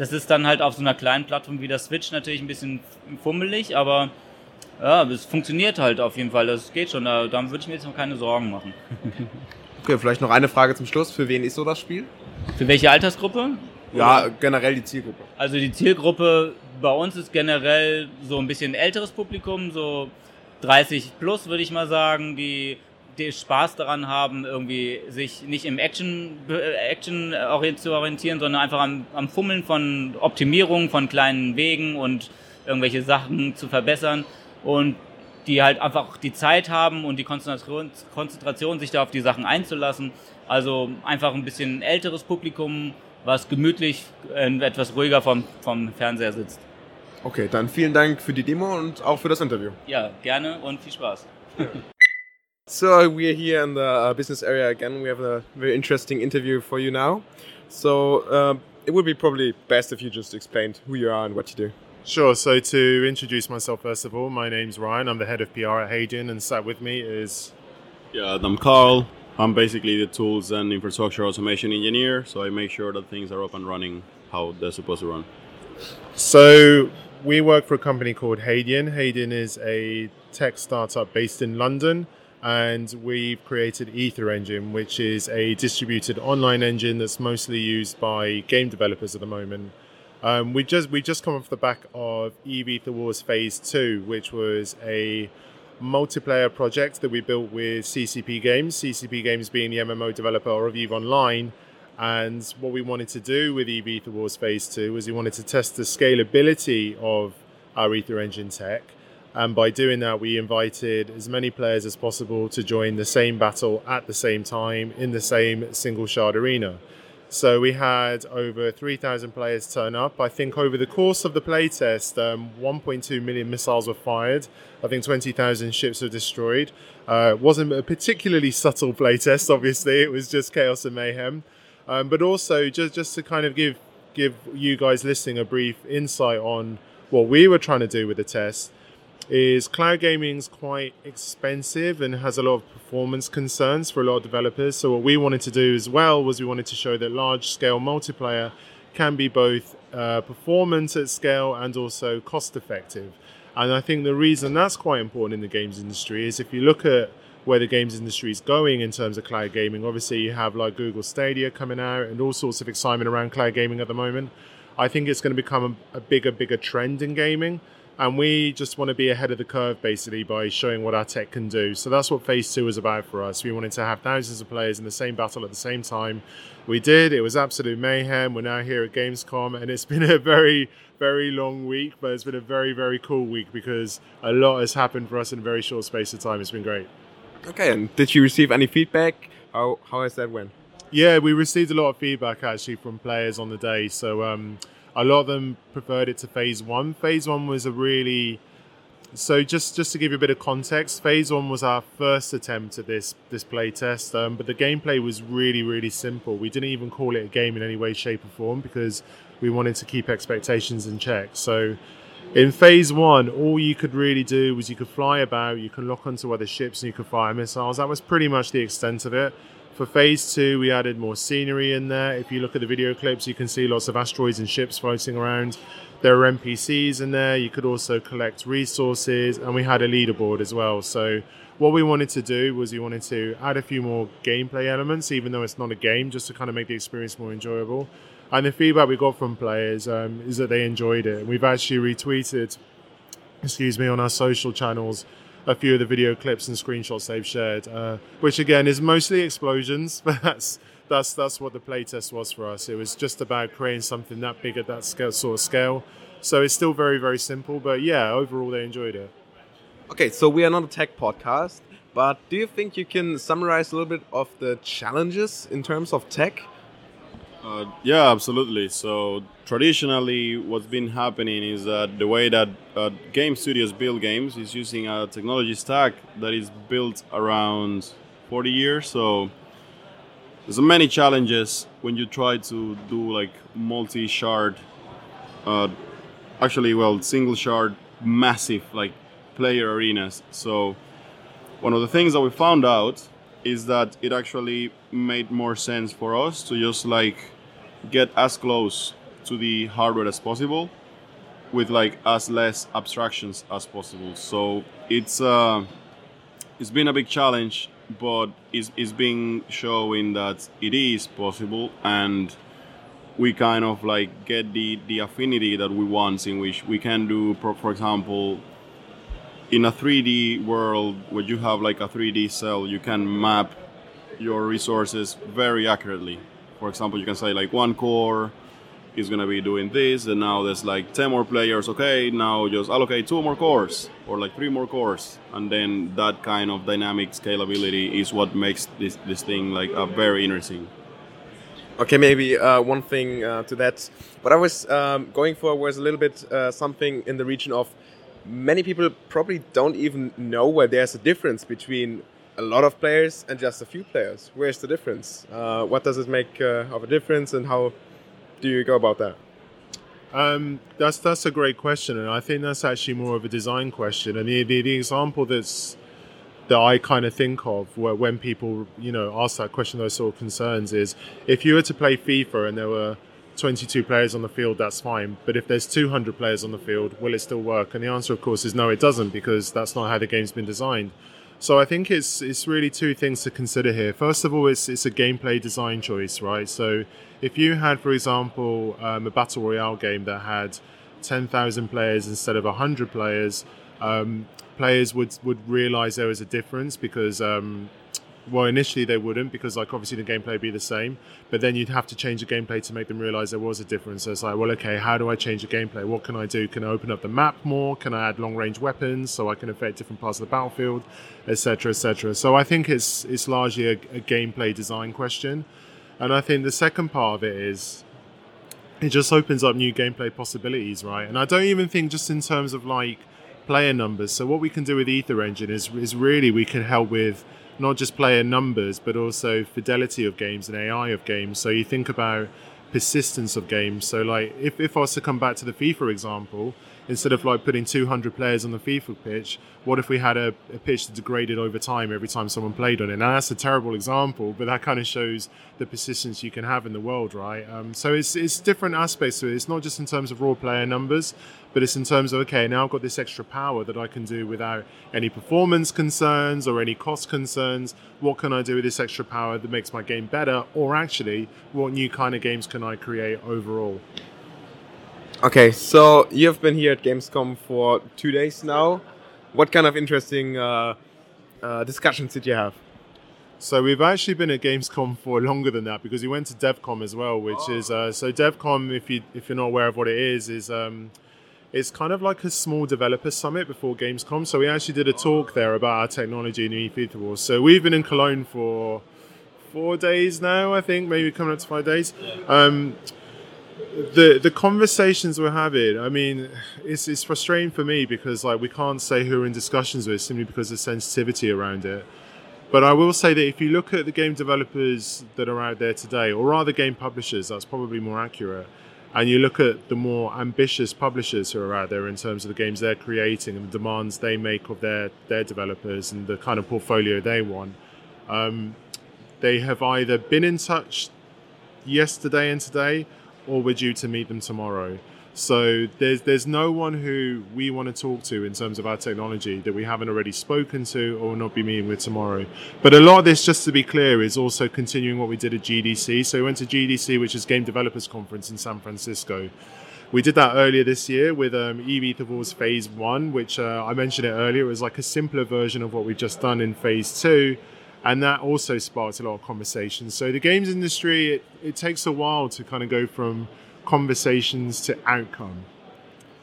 Speaker 7: das ist dann halt auf so einer kleinen Plattform wie der Switch natürlich ein bisschen fummelig, aber ja, es funktioniert halt auf jeden Fall, das geht schon, da, da würde ich mir jetzt noch keine Sorgen machen.
Speaker 1: Okay, vielleicht noch eine Frage zum Schluss. Für wen ist so das Spiel?
Speaker 7: Für welche Altersgruppe?
Speaker 1: Ja, generell die Zielgruppe.
Speaker 7: Also die Zielgruppe bei uns ist generell so ein bisschen älteres Publikum, so 30 plus würde ich mal sagen, die, die Spaß daran haben, irgendwie sich nicht im Action, äh, Action zu orientieren, sondern einfach am, am Fummeln von Optimierung von kleinen Wegen und irgendwelche Sachen zu verbessern und die halt einfach die Zeit haben und die Konzentration, Konzentration sich da auf die Sachen einzulassen. Also einfach ein bisschen älteres Publikum, was gemütlich etwas ruhiger vom, vom Fernseher sitzt.
Speaker 1: Okay, dann vielen Dank für die Demo und auch für das Interview.
Speaker 7: Ja, gerne und viel Spaß.
Speaker 1: So we're here in the uh, business area again. We have a very interesting interview for you now. So uh, it would be probably best if you just explained who you are and what you do.
Speaker 8: Sure. So to introduce myself, first of all, my name's Ryan. I'm the head of PR at Hadean, and sat with me is
Speaker 9: Yeah, I'm Carl. I'm basically the tools and infrastructure automation engineer, so I make sure that things are up and running how they're supposed to run.
Speaker 8: So we work for a company called Hadean. Hadean is a tech startup based in London. And we've created Aether Engine, which is a distributed online engine that's mostly used by game developers at the moment. Um, we just we just come off the back of Eve Aether Wars Phase Two, which was a multiplayer project that we built with CCP Games. CCP Games being the MMO developer of Eve Online. And what we wanted to do with Eve Aether Wars Phase 2 was we wanted to test the scalability of our Aether Engine tech. And by doing that, we invited as many players as possible to join the same battle at the same time in the same single shard arena. So we had over 3,000 players turn up. I think over the course of the playtest, um, 1.2 million missiles were fired. I think 20,000 ships were destroyed. Uh, it wasn't a particularly subtle playtest, obviously. It was just chaos and mayhem. Um, but also, just, just to kind of give, give you guys listening a brief insight on what we were trying to do with the test is cloud gaming is quite expensive and has a lot of performance concerns for a lot of developers. So what we wanted to do as well was we wanted to show that large scale multiplayer can be both uh, performance at scale and also cost effective. And I think the reason that's quite important in the games industry is if you look at where the games industry is going in terms of cloud gaming, obviously you have like Google Stadia coming out and all sorts of excitement around cloud gaming at the moment. I think it's going to become a, a bigger, bigger trend in gaming and we just want to be ahead of the curve basically by showing what our tech can do. So that's what phase two is about for us. We wanted to have thousands of players in the same battle at the same time. We did. It was absolute mayhem. We're now here at Gamescom, and it's been a very, very long week, but it's been a very, very cool week because a lot has happened for us in a very short space of time. It's been great.
Speaker 1: Okay, and did you receive any feedback? How how has that went?
Speaker 8: Yeah, we received a lot of feedback actually from players on the day. So um, a lot of them preferred it to phase one. Phase one was a really so just just to give you a bit of context, phase one was our first attempt at this this play test, um, but the gameplay was really really simple. We didn't even call it a game in any way, shape, or form because we wanted to keep expectations in check. So in phase one, all you could really do was you could fly about, you could lock onto other ships, and you could fire missiles. That was pretty much the extent of it. For phase two, we added more scenery in there. If you look at the video clips, you can see lots of asteroids and ships floating around. There are NPCs in there. You could also collect resources, and we had a leaderboard as well. So, what we wanted to do was we wanted to add a few more gameplay elements, even though it's not a game, just to kind of make the experience more enjoyable. And the feedback we got from players um, is that they enjoyed it. We've actually retweeted, excuse me, on our social channels a few of the video clips and screenshots they've shared, uh, which again is mostly explosions, but that's that's that's what the playtest was for us. It was just about creating something that big at that scale, sort of scale. So it's still very very simple, but yeah, overall they enjoyed it.
Speaker 1: Okay, so we are not a tech podcast, but do you think you can summarize a little bit of the challenges in terms of tech?
Speaker 9: Uh, yeah, absolutely. So traditionally, what's been happening is that the way that uh, game studios build games is using a technology stack that is built around 40 years. So there's many challenges when you try to do like multi-shard, uh, actually, well, single shard, massive like player arenas. So one of the things that we found out is that it actually made more sense for us to just like get as close to the hardware as possible with like as less abstractions as possible. So it's uh it's been a big challenge but it's, it's been showing that it is possible and we kind of like get the the affinity that we want in which we can do for example in a 3D world where you have like a 3D cell, you can map your resources very accurately. For example, you can say like one core is going to be doing this, and now there's like 10 more players. Okay, now just allocate two more cores or like three more cores, and then that kind of dynamic scalability is what makes this this thing like a very interesting.
Speaker 1: Okay, maybe uh, one thing uh, to that. What I was um, going for was a little bit uh, something in the region of many people probably don't even know where there's a difference between a lot of players and just a few players. Where's the difference? Uh, what does it make uh, of a difference, and how do you go about that?
Speaker 8: Um, that's that's a great question, and I think that's actually more of a design question. And the the, the example that's that I kind of think of where when people you know ask that question, those sort of concerns is if you were to play FIFA and there were 22 players on the field, that's fine. But if there's 200 players on the field, will it still work? And the answer, of course, is no, it doesn't, because that's not how the game's been designed. So I think it's it's really two things to consider here. First of all, it's it's a gameplay design choice, right? So if you had, for example, um, a battle royale game that had ten thousand players instead of hundred players, um, players would would realize there was a difference because um, well initially they wouldn't because like obviously the gameplay would be the same but then you'd have to change the gameplay to make them realize there was a difference. So it's like well okay how do i change the gameplay? What can i do? Can i open up the map more? Can i add long range weapons so i can affect different parts of the battlefield etc etc so i think it's it's largely a, a gameplay design question. And i think the second part of it is it just opens up new gameplay possibilities right? And i don't even think just in terms of like player numbers. So what we can do with aether engine is is really we can help with not just player numbers, but also fidelity of games and AI of games. So you think about persistence of games. So like if, if I was to come back to the FIFA example, instead of like putting 200 players on the FIFA pitch, what if we had a, a, pitch that degraded over time every time someone played on it? Now that's a terrible example, but that kind of shows the persistence you can have in the world, right? Um, so it's it's different aspects to it. It's not just in terms of raw player numbers, but it's in terms of okay, now I've got this extra power that I can do without any performance concerns or any cost concerns. What can I do with this extra power that makes my game better? Or actually, what new kind of games can I create overall?
Speaker 1: Okay, so you've been here at Gamescom for two days now. What kind of interesting uh, uh, discussions did you have?
Speaker 8: So we've actually been at Gamescom for longer than that because we went to DevCom as well, which oh. is uh, so DevCom. If you if you're not aware of what it is, is um, it's kind of like a small developer summit before Gamescom. So we actually did a talk there about our technology in Aether Wars. So we've been in Cologne for four days now, I think, maybe coming up to five days. Um, the the conversations we're having, I mean, it's it's frustrating for me because like we can't say who we're in discussions with simply because of sensitivity around it. But I will say that if you look at the game developers that are out there today, or rather game publishers, that's probably more accurate. And you look at the more ambitious publishers who are out there in terms of the games they're creating and the demands they make of their their developers and the kind of portfolio they want. Um, they have either been in touch yesterday and today or we're due to meet them tomorrow. So there's there's no one who we want to talk to in terms of our technology that we haven't already spoken to or will not be meeting with tomorrow. But a lot of this, just to be clear, is also continuing what we did at GDC. So we went to GDC, which is Game Developers Conference in San Francisco. We did that earlier this year with um, Aether Wars Phase One, which uh, I mentioned it earlier. It was like a simpler version of what we've just done in Phase Two and that also sparked a lot of conversations. So the games industry, it, it takes a while to kind of go from conversations to outcome,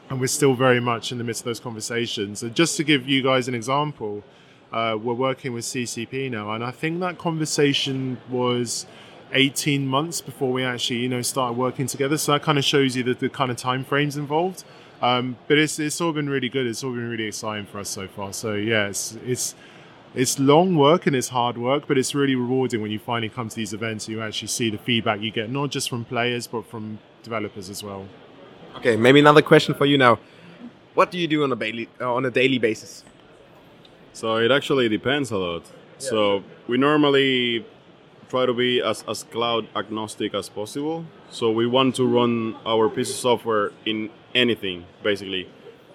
Speaker 8: and we're still very much in the midst of those conversations. And just to give you guys an example, uh, we're working with CCP now, and I think that conversation was 18 months before we actually, you know, started working together. So that kind of shows you the, the kind of time frames involved. Um, but it's it's all been really good. It's all been really exciting for us so far. So yeah, it's it's it's long work and it's hard work, but it's really rewarding when you finally come to these events and you actually see the feedback you get, not just from players, but from developers as well.
Speaker 1: Okay, maybe another question for you now. What do you do on a daily, uh, on a daily basis?
Speaker 9: So it actually depends a lot. Yeah. So we normally try to be as, as cloud agnostic as possible. So we want to run our piece of software in anything, basically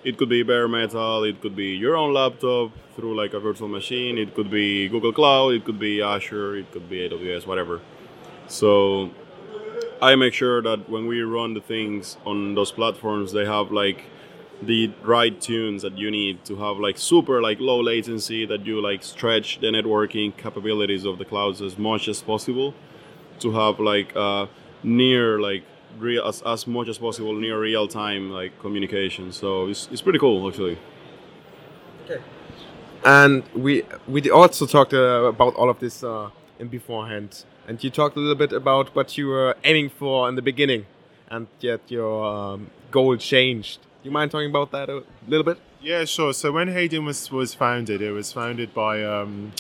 Speaker 9: it could be bare metal, it could be your own laptop through like a virtual machine, it could be Google Cloud, it could be Azure, it could be AWS, whatever. So I make sure that when we run the things on those platforms, they have like the right tunes that you need to have like super like low latency that you like stretch the networking capabilities of the clouds as much as possible to have like uh, near like real as, as much as possible near real time like communication. So it's, it's pretty cool actually.
Speaker 1: Okay. And we we also talked uh, about all of this uh, in beforehand, and you talked a little bit about what you were aiming for in the beginning, and yet your um, goal changed. Do you mind talking about that a little bit?
Speaker 8: Yeah, sure. So when Hadean was was founded, it was founded by. Um,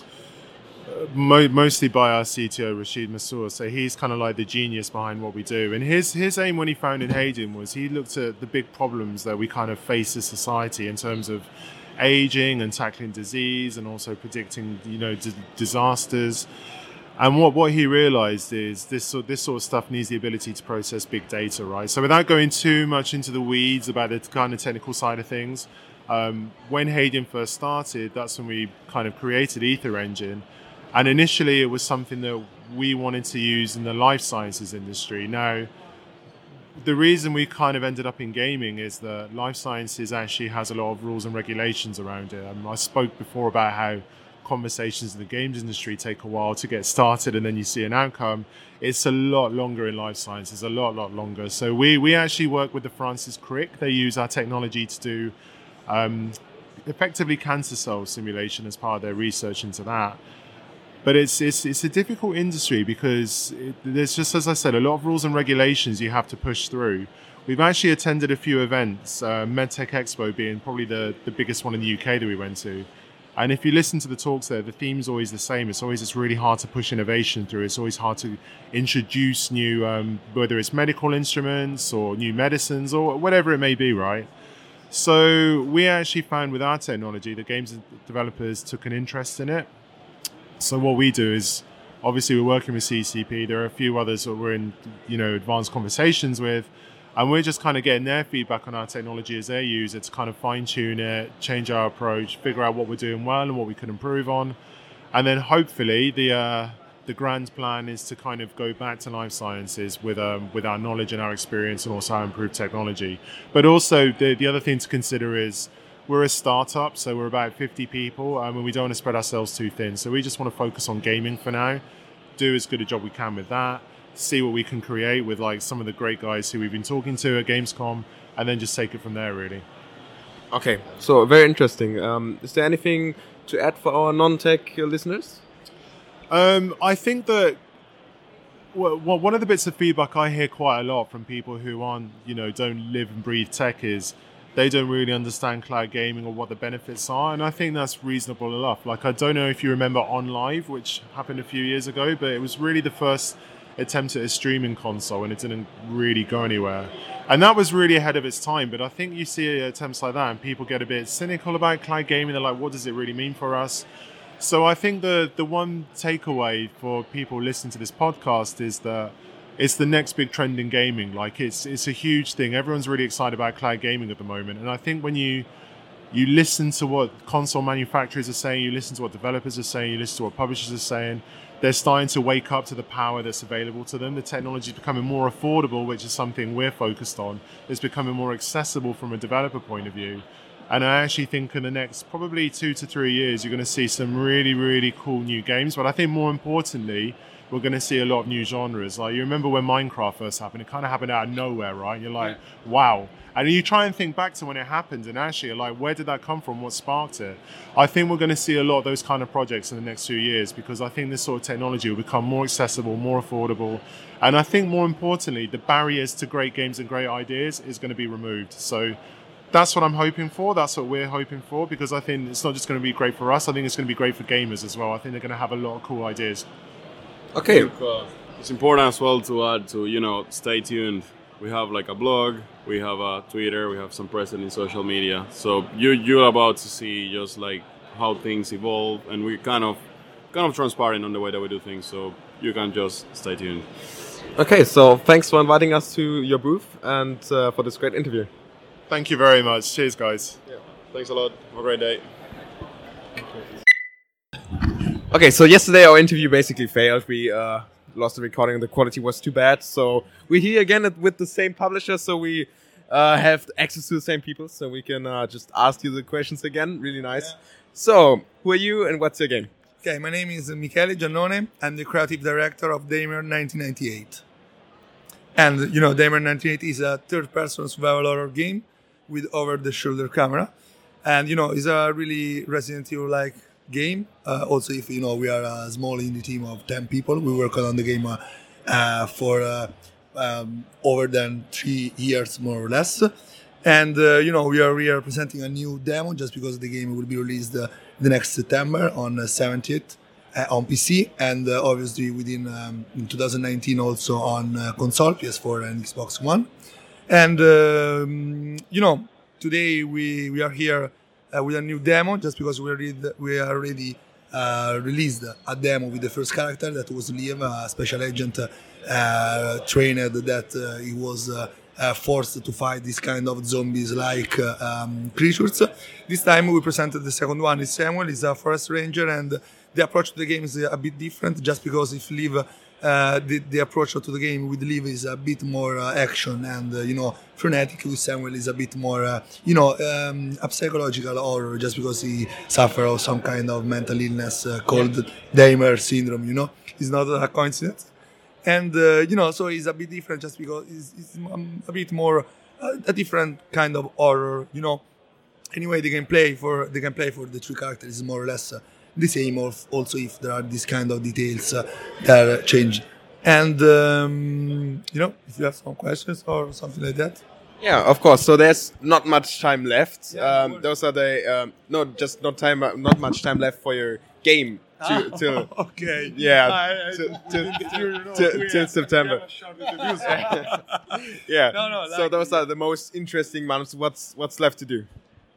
Speaker 8: mo- mostly by our CTO Rashid Mansoor. So he's kind of like the genius behind what we do. And his his aim when he founded Hadean was he looked at the big problems that we kind of face as society in terms of aging and tackling disease and also predicting you know disasters. And what, what he realized is this sort, this sort of stuff needs the ability to process big data, right? So without going too much into the weeds about the kind of technical side of things, Um, when Hadean first started, that's when we kind of created Aether Engine. And initially, it was something that we wanted to use in the life sciences industry. Now, the reason we kind of ended up in gaming is that life sciences actually has a lot of rules and regulations around it. Um, I spoke before about how conversations in the games industry take a while to get started and then you see an outcome. It's a lot longer in life sciences, a lot, lot longer. So we, we actually work with the Francis Crick. They use our technology to do um, effectively cancer cell simulation as part of their research into that. But it's it's it's a difficult industry because it, there's just as I said a lot of rules and regulations you have to push through. We've actually attended a few events, uh, MedTech Expo being probably the, the biggest one in the UK that we went to. And if you listen to the talks there, the theme's always the same. It's always it's really hard to push innovation through. It's always hard to introduce new, um, whether it's medical instruments or new medicines or whatever it may be, right? So we actually found with our technology, the games developers took an interest in it. So what we do is, obviously, we're working with CCP. There are a few others that we're in, you know, advanced conversations with, and we're just kind of getting their feedback on our technology as they use it to kind of fine tune it, change our approach, figure out what we're doing well and what we can improve on, and then hopefully the uh, the grand plan is to kind of go back to life sciences with um, with our knowledge and our experience and also our improved technology. But also the the other thing to consider is we're a startup, so we're about 50 people, um, and we don't want to spread ourselves too thin. So we just want to focus on gaming for now, do as good a job we can with that, see what we can create with like some of the great guys who we've been talking to at Gamescom, and then just take it from there, really.
Speaker 1: Okay, so very interesting. Um, is there anything to add for our non-tech listeners?
Speaker 8: Um, I think that well, one of the bits of feedback I hear quite a lot from people who aren't, you know, don't live and breathe tech is they don't really understand cloud gaming or what the benefits are, and I think that's reasonable enough. Like I don't know if you remember OnLive, which happened a few years ago, but it was really the first attempt at a streaming console, and it didn't really go anywhere. And that was really ahead of its time. But I think you see uh, attempts like that, and people get a bit cynical about cloud gaming. They're like, "What does it really mean for us?" So I think the the one takeaway for people listening to this podcast is that it's the next big trend in gaming. Like it's it's a huge thing. Everyone's really excited about cloud gaming at the moment, and I think when you you listen to what console manufacturers are saying, you listen to what developers are saying, you listen to what publishers are saying, they're starting to wake up to the power that's available to them. The technology is becoming more affordable, which is something we're focused on. It's becoming more accessible from a developer point of view. And I actually think in the next probably two to three years, you're going to see some really, really cool new games. But I think more importantly, we're going to see a lot of new genres. Like you remember when Minecraft first happened, it kind of happened out of nowhere, right? You're like, yeah. wow. And you try and think back to when it happened, and actually, like, where did that come from? What sparked it? I think we're going to see a lot of those kind of projects in the next few years because I think this sort of technology will become more accessible, more affordable, and I think more importantly, the barriers to great games and great ideas is going to be removed. So that's what I'm hoping for. That's what we're hoping for because I think it's not just going to be great for us. I think it's going to be great for gamers as well. I think they're going to have a lot of cool ideas.
Speaker 1: Okay.
Speaker 9: Uh, it's important as well to add to you know stay tuned. We have like a blog, we have a Twitter, we have some presence in social media. So you you're about to see just like how things evolve, and we kind of kind of transparent on the way that we do things. So you can just stay tuned.
Speaker 1: Okay, so thanks for inviting us to your booth and uh, for this great interview.
Speaker 8: Thank you very much. Cheers, guys.
Speaker 9: Yeah. Thanks a lot. Have a great day.
Speaker 1: Okay, so yesterday our interview basically failed. We uh, lost the recording. The quality was too bad. So we're here again with the same publisher. So we uh, have access to the same people. So we can uh, just ask you the questions again. Really nice. Yeah. So who are you and what's your game?
Speaker 10: Okay, my name is Michele Giannone. I'm the creative director of Daymare 1998. And you know, Daymare 1998 is a third-person survival horror game with over-the-shoulder camera, and you know, it's a really Resident Evil-like game. Uh, also, if you know, we are a small indie team of ten people. We work on the game uh, for uh, um, over than three years, more or less. And uh, you know, we are we are presenting a new demo just because the game will be released uh, the next September on 70th on PC, and obviously within um, in 2019 also on console, PS4 and Xbox One. And um, you know, today we we are here with a new demo just because we already we already uh, released a demo with the first character that was Liam, a special agent uh, trained that uh, he was uh, uh, forced to fight this kind of zombies-like uh, um, creatures. This time we presented the second one. Is Samuel is a forest ranger, and the approach to the game is a bit different. Just because if Liv uh, the, the approach to the game with Liv is a bit more uh, action and uh, you know frenetic. With Samuel is a bit more uh, you know um, a psychological horror just because he suffers of some kind of mental illness uh, called Daymare syndrome. You know, it's not a coincidence. And you know, so it's a bit different just because it's, it's um, a bit more a different kind of horror. You know, anyway, the gameplay for the gameplay for the three characters is more or less the same of also if there are these kind of details uh, that are changed. And um, you know if you have some questions or something like that.
Speaker 1: Yeah of course. So there's not much time left. Yeah, um, those are the um, no just not time uh, not much time left for your game to,
Speaker 10: Ah,
Speaker 1: to
Speaker 10: okay.
Speaker 1: Yeah
Speaker 10: I- I
Speaker 1: to, to,
Speaker 10: hear, you know,
Speaker 1: to-
Speaker 10: we
Speaker 1: till September.
Speaker 10: we have a short interview, so-
Speaker 1: yeah.
Speaker 10: No, no,
Speaker 1: so those are the most interesting months. What's what's left to do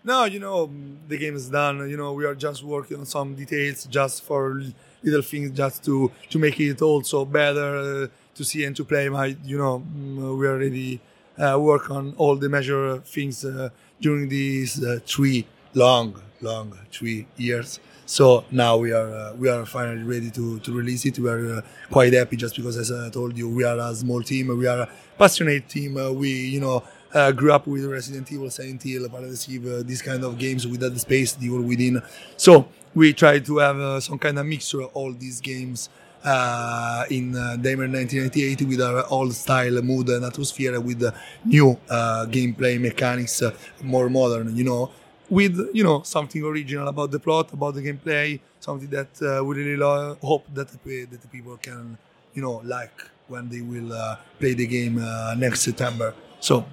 Speaker 10: No, you know, the game is done. You know, we are just working on some details just for little things just to to make it also better uh, to see and to play. My, you know, mm, we already uh, work on all the major things uh, during these uh, three long, long three years. So now we are uh, we are finally ready to, to release it. We are uh, quite happy just because, as I told you, we are a small team. We are a passionate team. Uh, we you know uh, grew up with Resident Evil, Silent Hill, Parasite Eve, these kind of games with the space they were within. So we try to have uh, some kind of mixture of all these games uh, in uh, Daymare 1998 with our old style, mood, and atmosphere, with new uh, gameplay mechanics, uh, more modern, you know, with you know something original about the plot, about the gameplay, something that uh, we really hope that the, that the people can you know like when they will play the game next September. So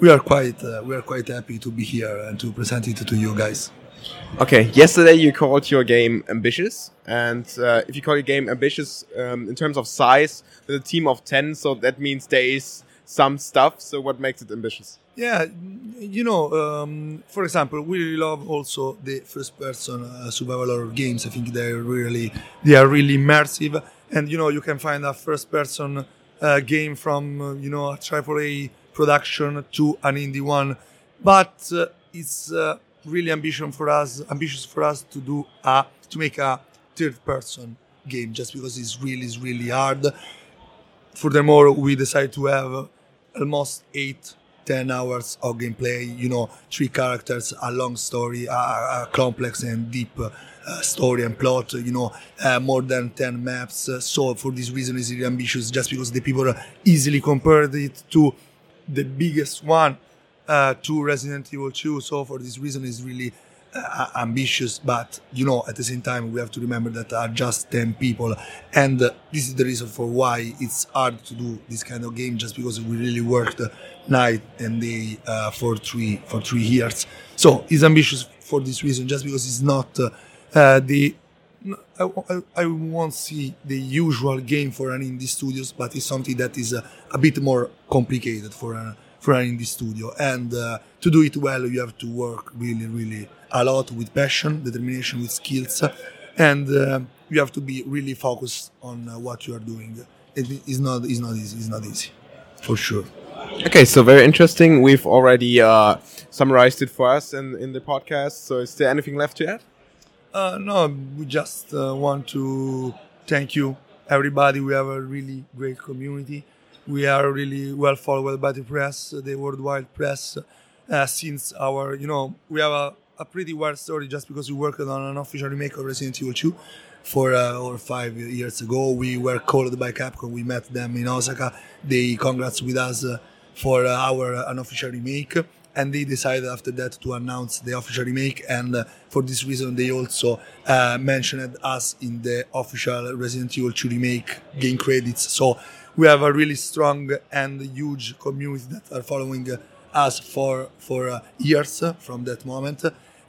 Speaker 10: we are quite uh, we are quite happy to be here and to present it to you guys.
Speaker 1: Okay, yesterday you called your game ambitious, and uh, if you call your game ambitious um, in terms of size, with a team of 10, so that means there is some stuff, so what makes it ambitious?
Speaker 10: Yeah, you know, um, for example, we really love also the first-person uh, survival horror games. I think they're really they are really immersive, and you know, you can find a first-person uh, game from uh, you know a AAA production to an indie one, but uh, it's uh, really ambition for us, ambitious for us to do a to make a third-person game, just because it's really really hard. Furthermore, we decided to have almost eight 10 hours of gameplay you know three characters a long story a, a complex and deep uh, story and plot you know uh, more than 10 maps so for this reason it's really ambitious just because the people easily compared it to the biggest one uh, to resident evil 2 so for this reason it's really uh, ambitious but you know at the same time we have to remember that are just 10 people. And uh, this is the reason for why it's hard to do this kind of game just because we really worked night and day uh, for three for three years. So it's ambitious for this reason just because it's not uh, uh, the I, I, won't see the usual game for an indie studios but it's something that is uh, a bit more complicated for an for an indie studio and uh, to do it well you have to work really really a lot with passion determination with skills and uh, you have to be really focused on uh, what you are doing it is not it's not easy it's not easy for sure
Speaker 1: Okay, so very interesting. We've already uh, summarized it for us in, in the podcast. So, is there anything left to add?
Speaker 10: Uh, no, we just uh, want to thank you, everybody. We have a really great community. We are really well followed by the press, the worldwide press. Uh, since our, you know, we have a, a pretty wild story just because we worked on an official remake of Resident Evil 2 for uh, or five years ago. We were called by Capcom. We met them in Osaka. They congrats with us uh, for uh, our uh, unofficial remake and they decided after that to announce the official remake and uh, for this reason they also uh, mentioned us in the official resident evil 2 remake game credits. So we have a really strong and huge community that are following us for for uh, years from that moment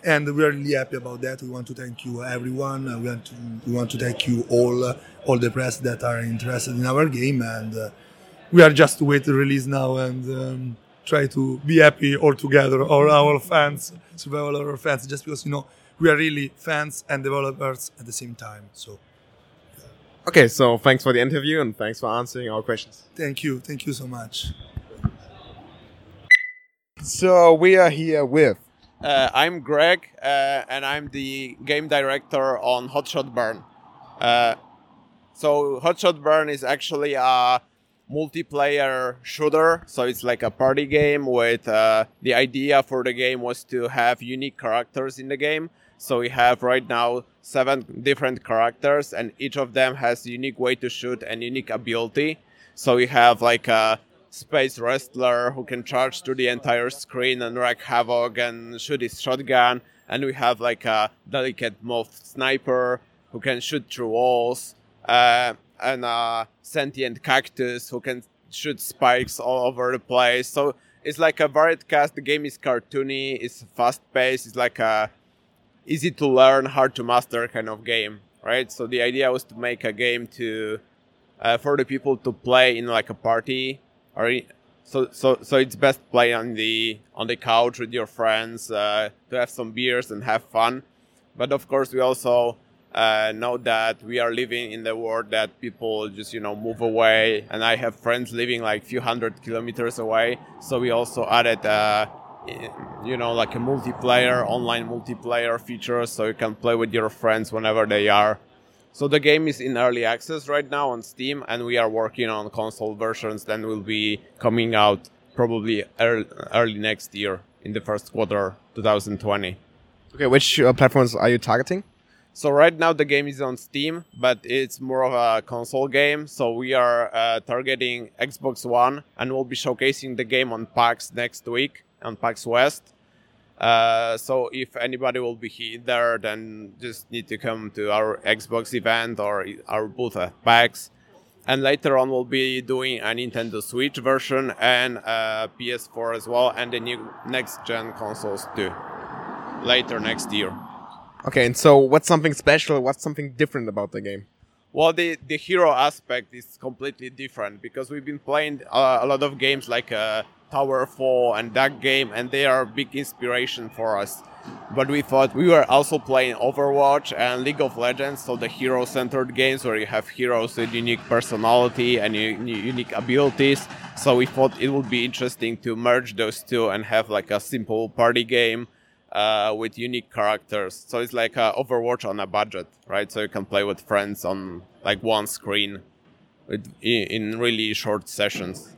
Speaker 10: and we are really happy about that. We want to thank you everyone. We want to we want to thank you all all the press that are interested in our game and uh, we are just wait to release now and um, try to be happy all together, all our fans, survival horror fans, just because you know we are really fans and developers at the same time. So
Speaker 1: Okay, so thanks for the interview and thanks for answering our questions.
Speaker 10: thank you, thank you so much.
Speaker 2: So we are here with.
Speaker 11: Uh, I'm Greg, uh, and I'm the game director on Hotshot Burn. Uh, so Hotshot Burn is actually a multiplayer shooter. So it's like a party game with uh, the idea for the game was to have unique characters in the game. So we have right now seven different characters, and each of them has unique way to shoot and unique ability. So we have like a space wrestler who can charge through the entire screen and wreak havoc and shoot his shotgun. And we have like a delicate moth sniper who can shoot through walls. Uh, and a sentient cactus who can shoot spikes all over the place. So it's like a varied cast. The game is cartoony, it's fast paced, it's like a easy to learn, hard to master kind of game, right? So the idea was to make a game to uh, for the people to play in like a party or so so so it's best play on the on the couch with your friends uh, to have some beers and have fun but of course we also uh, know that we are living in the world that people just you know move away. And i have friends living like a few hundred kilometers away. So we also added uh, you know like a multiplayer online multiplayer feature. So you can play with your friends whenever they are. So the game is in early access right now on Steam, and we are working on console versions then will be coming out probably early, early next year in the first quarter 2020.
Speaker 2: Okay, which uh, platforms are you targeting?
Speaker 11: So right now the game is on Steam, but it's more of a console game. So we are uh, targeting Xbox One, and we'll be showcasing the game on PAX next week on PAX West. Uh, so if anybody will be there, then just need to come to our Xbox event or our booth at PAX. And later on, we'll be doing a Nintendo Switch version and a PS4 as well, and the new next gen consoles too. Later next year.
Speaker 2: Okay, and so what's something special? What's something different about the game?
Speaker 11: Well, the, the hero aspect is completely different because we've been playing uh, a lot of games like uh, Towerfall and that game, and they are a big inspiration for us. But we thought we were also playing Overwatch and League of Legends, so the hero centered games where you have heroes with unique personality and unique abilities. So we thought it would be interesting to merge those two and have like a simple party game uh, with unique characters. So it's like Overwatch on a budget, right? So you can play with friends on like one screen with, in really short sessions.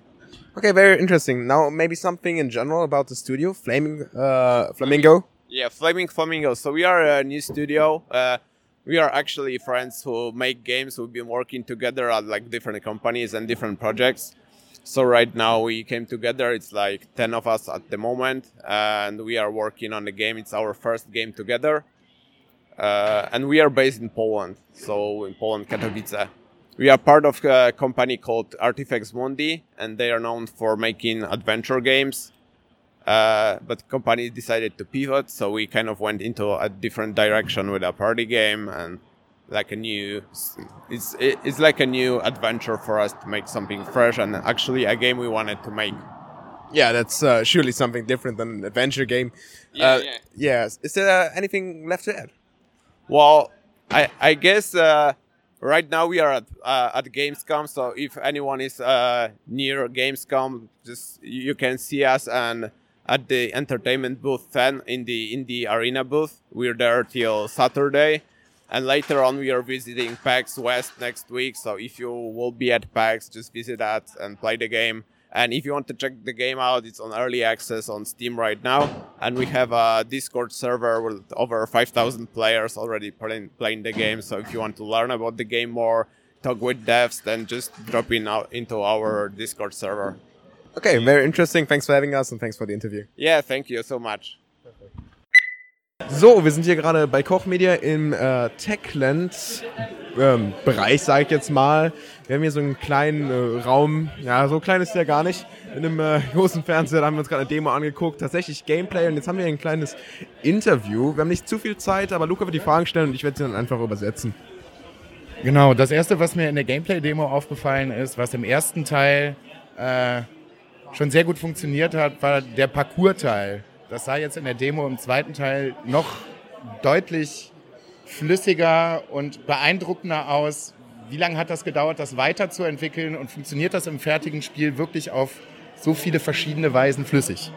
Speaker 2: Okay, very interesting. Now, maybe something in general about the studio, Flaming uh, Flamingo.
Speaker 11: Yeah, Flaming Flamingo. So we are a new studio. Uh, we are actually friends who make games. We've been working together at like different companies and different projects. So right now we came together. It's like ten of us at the moment, and we are working on the game. It's our first game together, uh, and we are based in Poland. So in Poland, Katowice we are part of a company called Artifex Mundi, and they are known for making adventure games. Uh, but company decided to pivot, so we kind of went into a different direction with a party game and like a new. It's it's like a new adventure for us to make something fresh and actually a game we wanted to make.
Speaker 2: Yeah, that's uh, surely something different than an adventure game.
Speaker 11: Yeah,
Speaker 2: uh,
Speaker 11: yeah.
Speaker 2: Yes. Is there anything left to add?
Speaker 11: Well, I I guess uh, right now we are at uh, at Gamescom, so if anyone is uh, near Gamescom, just you can see us and at the entertainment booth 10 in the in the arena booth. We're there till Saturday, and later on we are visiting PAX West next week. So if you will be at PAX, just visit us and play the game. And if you want to check the game out, it's on early access on Steam right now. And we have a Discord server with over 5,000 players already playing, playing the game. So if you want to learn about the game more, talk with devs, then just drop in out into our Discord server.
Speaker 2: Okay, very interesting. Thanks for having us and thanks for the interview.
Speaker 11: Yeah, thank you so much.
Speaker 1: So, wir sind hier gerade bei Koch Media im äh, Techland ähm, sage ich jetzt mal. Wir haben hier so einen kleinen äh, Raum, ja, so klein ist der gar nicht. In einem äh, großen Fernseher da haben wir uns gerade eine Demo angeguckt, tatsächlich Gameplay und jetzt haben wir hier ein kleines Interview. Wir haben nicht zu viel Zeit, aber Luca wird die Fragen stellen und ich werde sie dann einfach übersetzen.
Speaker 12: Genau, das erste, was mir in der Gameplay-Demo aufgefallen ist, was im ersten Teil äh, schon sehr gut funktioniert hat, war der Parcours-Teil. Das sah jetzt in der Demo im zweiten Teil noch deutlich flüssiger und beeindruckender aus. Wie lange hat das gedauert, das weiterzuentwickeln und funktioniert das im fertigen Spiel wirklich auf so viele verschiedene Weisen flüssig?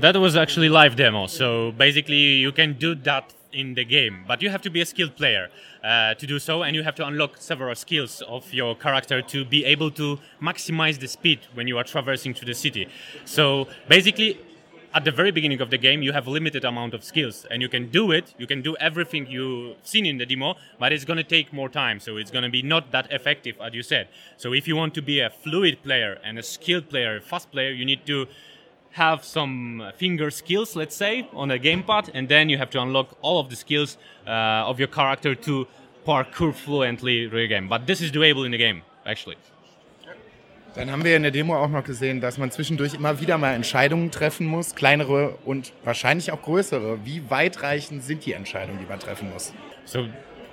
Speaker 13: That was actually live demo. So basically, you can do that in the game, but you have to be a skilled player uh, to do so, and you have to unlock several skills of your character to be able to maximize the speed when you are traversing through the city. So basically, at the very beginning of the game you have limited amount of skills and you can do it. You can do everything you've seen in the demo but it's going to take more time so it's going to be not that effective as you said. So if you want to be a fluid player and a skilled player a fast player you need to have some finger skills let's say on a gamepad and then you have to unlock all of the skills uh, of your character to parkour fluently through the game. But this is doable in the game actually
Speaker 4: Dann haben wir in der Demo auch noch gesehen, dass man zwischendurch immer wieder mal Entscheidungen treffen muss, kleinere und wahrscheinlich auch größere. Wie weitreichend sind die Entscheidungen, die man treffen muss?
Speaker 13: So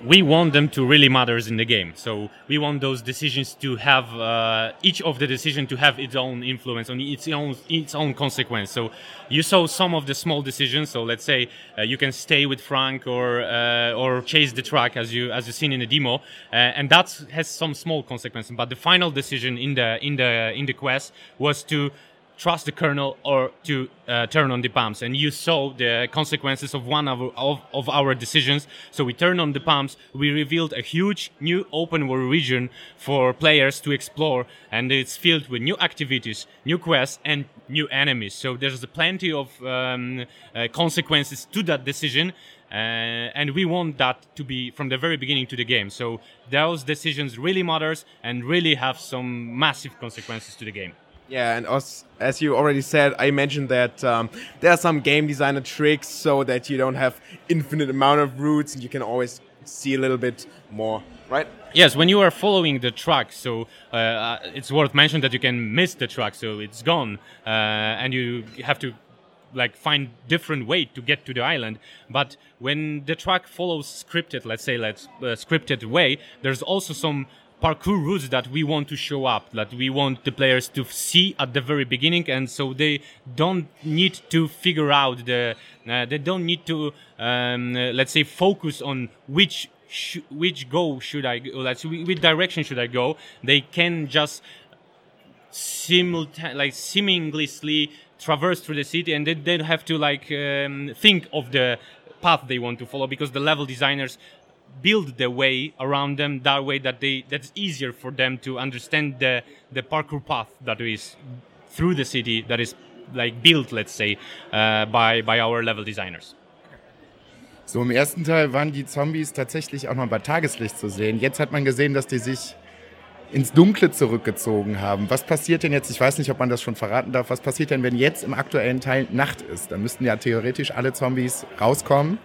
Speaker 13: we want them to really matters in the game. So we want those decisions to have uh, each of the decision to have its own influence on its own its own consequence. So you saw some of the small decisions. So let's say uh, you can stay with Frank or uh, or chase the truck as you as you seen in the demo, uh, and that has some small consequences. But the final decision in the in the in the quest was to trust the colonel or to uh, turn on the pumps. And you saw the consequences of one of, of, of, our decisions. So we turned on the pumps. We revealed a huge new open world region for players to explore. And it's filled with new activities, new quests, and new enemies. So there's plenty of um, uh, consequences to that decision. Uh, and we want that to be from the very beginning to the game. So those decisions really matters and really have some massive consequences to the game.
Speaker 1: Yeah, and as, as you already said, I mentioned that um, there are some game designer tricks so that you don't have infinite amount of routes and you can always see a little bit more, right?
Speaker 13: Yes, when you are following the track, so uh, it's worth mentioning that you can miss the track, so it's gone, uh, and you have to like find different way to get to the island. But when the track follows scripted, let's say let's uh, scripted way, there's also some parkour routes that we want to show up that we want the players to see at the very beginning and so they don't need to figure out the uh, they don't need to um, uh, let's say focus on which sh- which go should i go let's which direction should i go. They can just simultaneously like seamlessly traverse through the city and they don't have to like um, think of the path they want to follow because the level designers build the way around them that way that they that's easier for them to understand the the parkour path that is through the city that is like built let's say uh, by by our level designers
Speaker 4: so im ersten Teil waren die Zombies tatsächlich auch noch bei Tageslicht zu sehen jetzt hat man gesehen dass die sich ins Dunkle zurückgezogen haben. Was passiert denn jetzt? Ich weiß nicht, ob man das schon verraten darf. Was passiert denn, wenn jetzt im aktuellen Teil Nacht ist? Da müssten ja theoretisch alle Zombies rauskommen.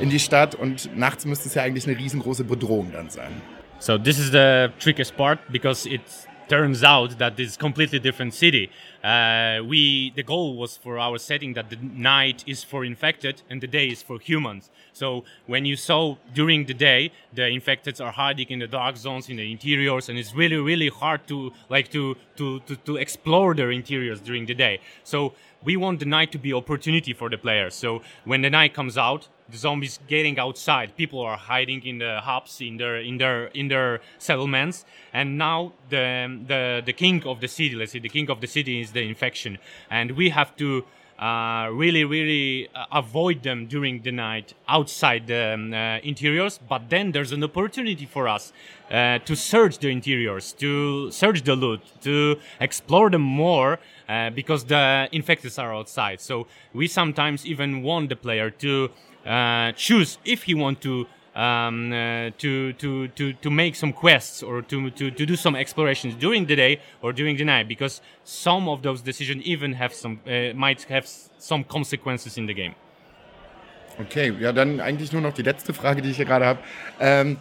Speaker 4: In die Stadt und nachts müsste es ja eigentlich eine riesengroße Bedrohung dann sein.
Speaker 13: So this is the trickiest part because it turns out that this is completely different city. Uh, we the goal was for our setting that the night is for infected and the day is for humans. So when you saw during the day the infected are hiding in the dark zones in the interiors and it's really really hard to like to to to, to explore their interiors during the day. So we want the night to be opportunity for the players. So when the night comes out, the zombies getting outside. People are hiding in the hubs, in their in their in their settlements, and now the the the king of the city, let's say the king of the city is the infection, and we have to. Uh, really, really uh, avoid them during the night outside the um, uh, interiors. But then there's an opportunity for us uh, to search the interiors, to search the loot, to explore them more uh, because the infected are outside. So we sometimes even want the player to uh, choose if he want to um, uh, to, to, to, to make some quests or to, to, to do some explorations during the day or during the night because some of those decisions even have some uh, might have some consequences in the game.
Speaker 4: Okay, ja, dann eigentlich nur noch die letzte Frage, die ich hier gerade habe. Ähm,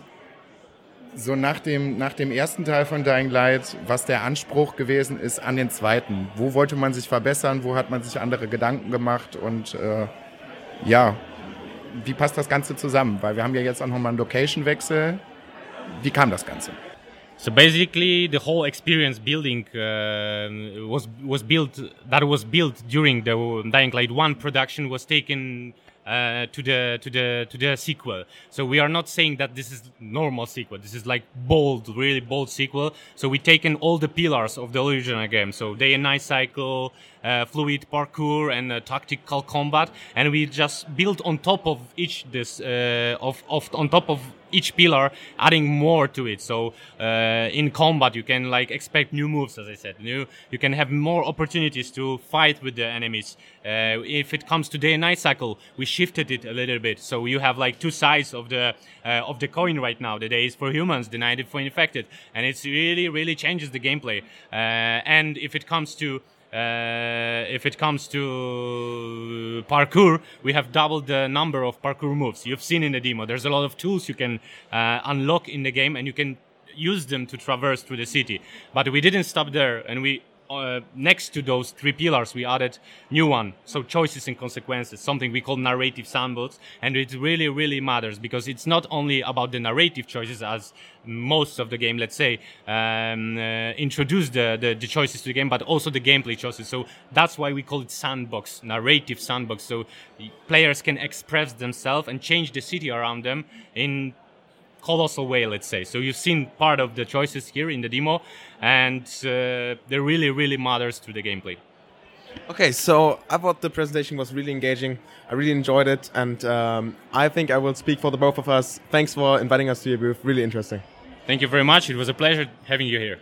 Speaker 4: so nach dem, nach dem ersten Teil von Dying Light, was der Anspruch gewesen ist an den zweiten. Wo wollte man sich verbessern? Wo hat man sich andere Gedanken gemacht? Und äh, ja, wie passt das Ganze zusammen? Weil wir haben ja jetzt auch nochmal einen Location-Wechsel. Wie kam das Ganze?
Speaker 13: So basically, the whole experience building uh, was was built that was built during the Dying Light One production was taken uh, to the to the to the sequel. So we are not saying that this is normal sequel. This is like bold, really bold sequel. So we taken all the pillars of the original game. So day and night cycle, fluid parkour and uh, tactical combat, and we just built on top of each this uh, of, of on top of each pillar, adding more to it. So uh, in combat, you can like expect new moves, as I said. New, you can have more opportunities to fight with the enemies. Uh, if it comes to day and night cycle, we shifted it a little bit. So you have like two sides of the uh, of the coin right now. The day is for humans, the night is for infected, and it's really really changes the gameplay. Uh, and if it comes to uh, if it comes to parkour, we have doubled the number of parkour moves. You've seen in the demo. There's a lot of tools you can uh, unlock in the game, and you can use them to traverse through the city. But we didn't stop there, and we uh, next to those three pillars, we added new one. So choices and consequences, something we call narrative sandbox, and it really, really matters because it's not only about the narrative choices as most of the game, let's say, um, uh, introduce the, the, the choices to the game, but also the gameplay choices. So that's why we call it sandbox, narrative sandbox. So players can express themselves and change the city around them in colossal way, let's say. So you've seen part of the choices here in the demo, and uh, they really, really matters to the gameplay.
Speaker 2: Okay, so I thought the presentation was really engaging. I really enjoyed it, and um, I think I will speak for the both of us. Thanks for inviting us to your booth. Really interesting.
Speaker 13: Thank you very much. It was a pleasure having you here.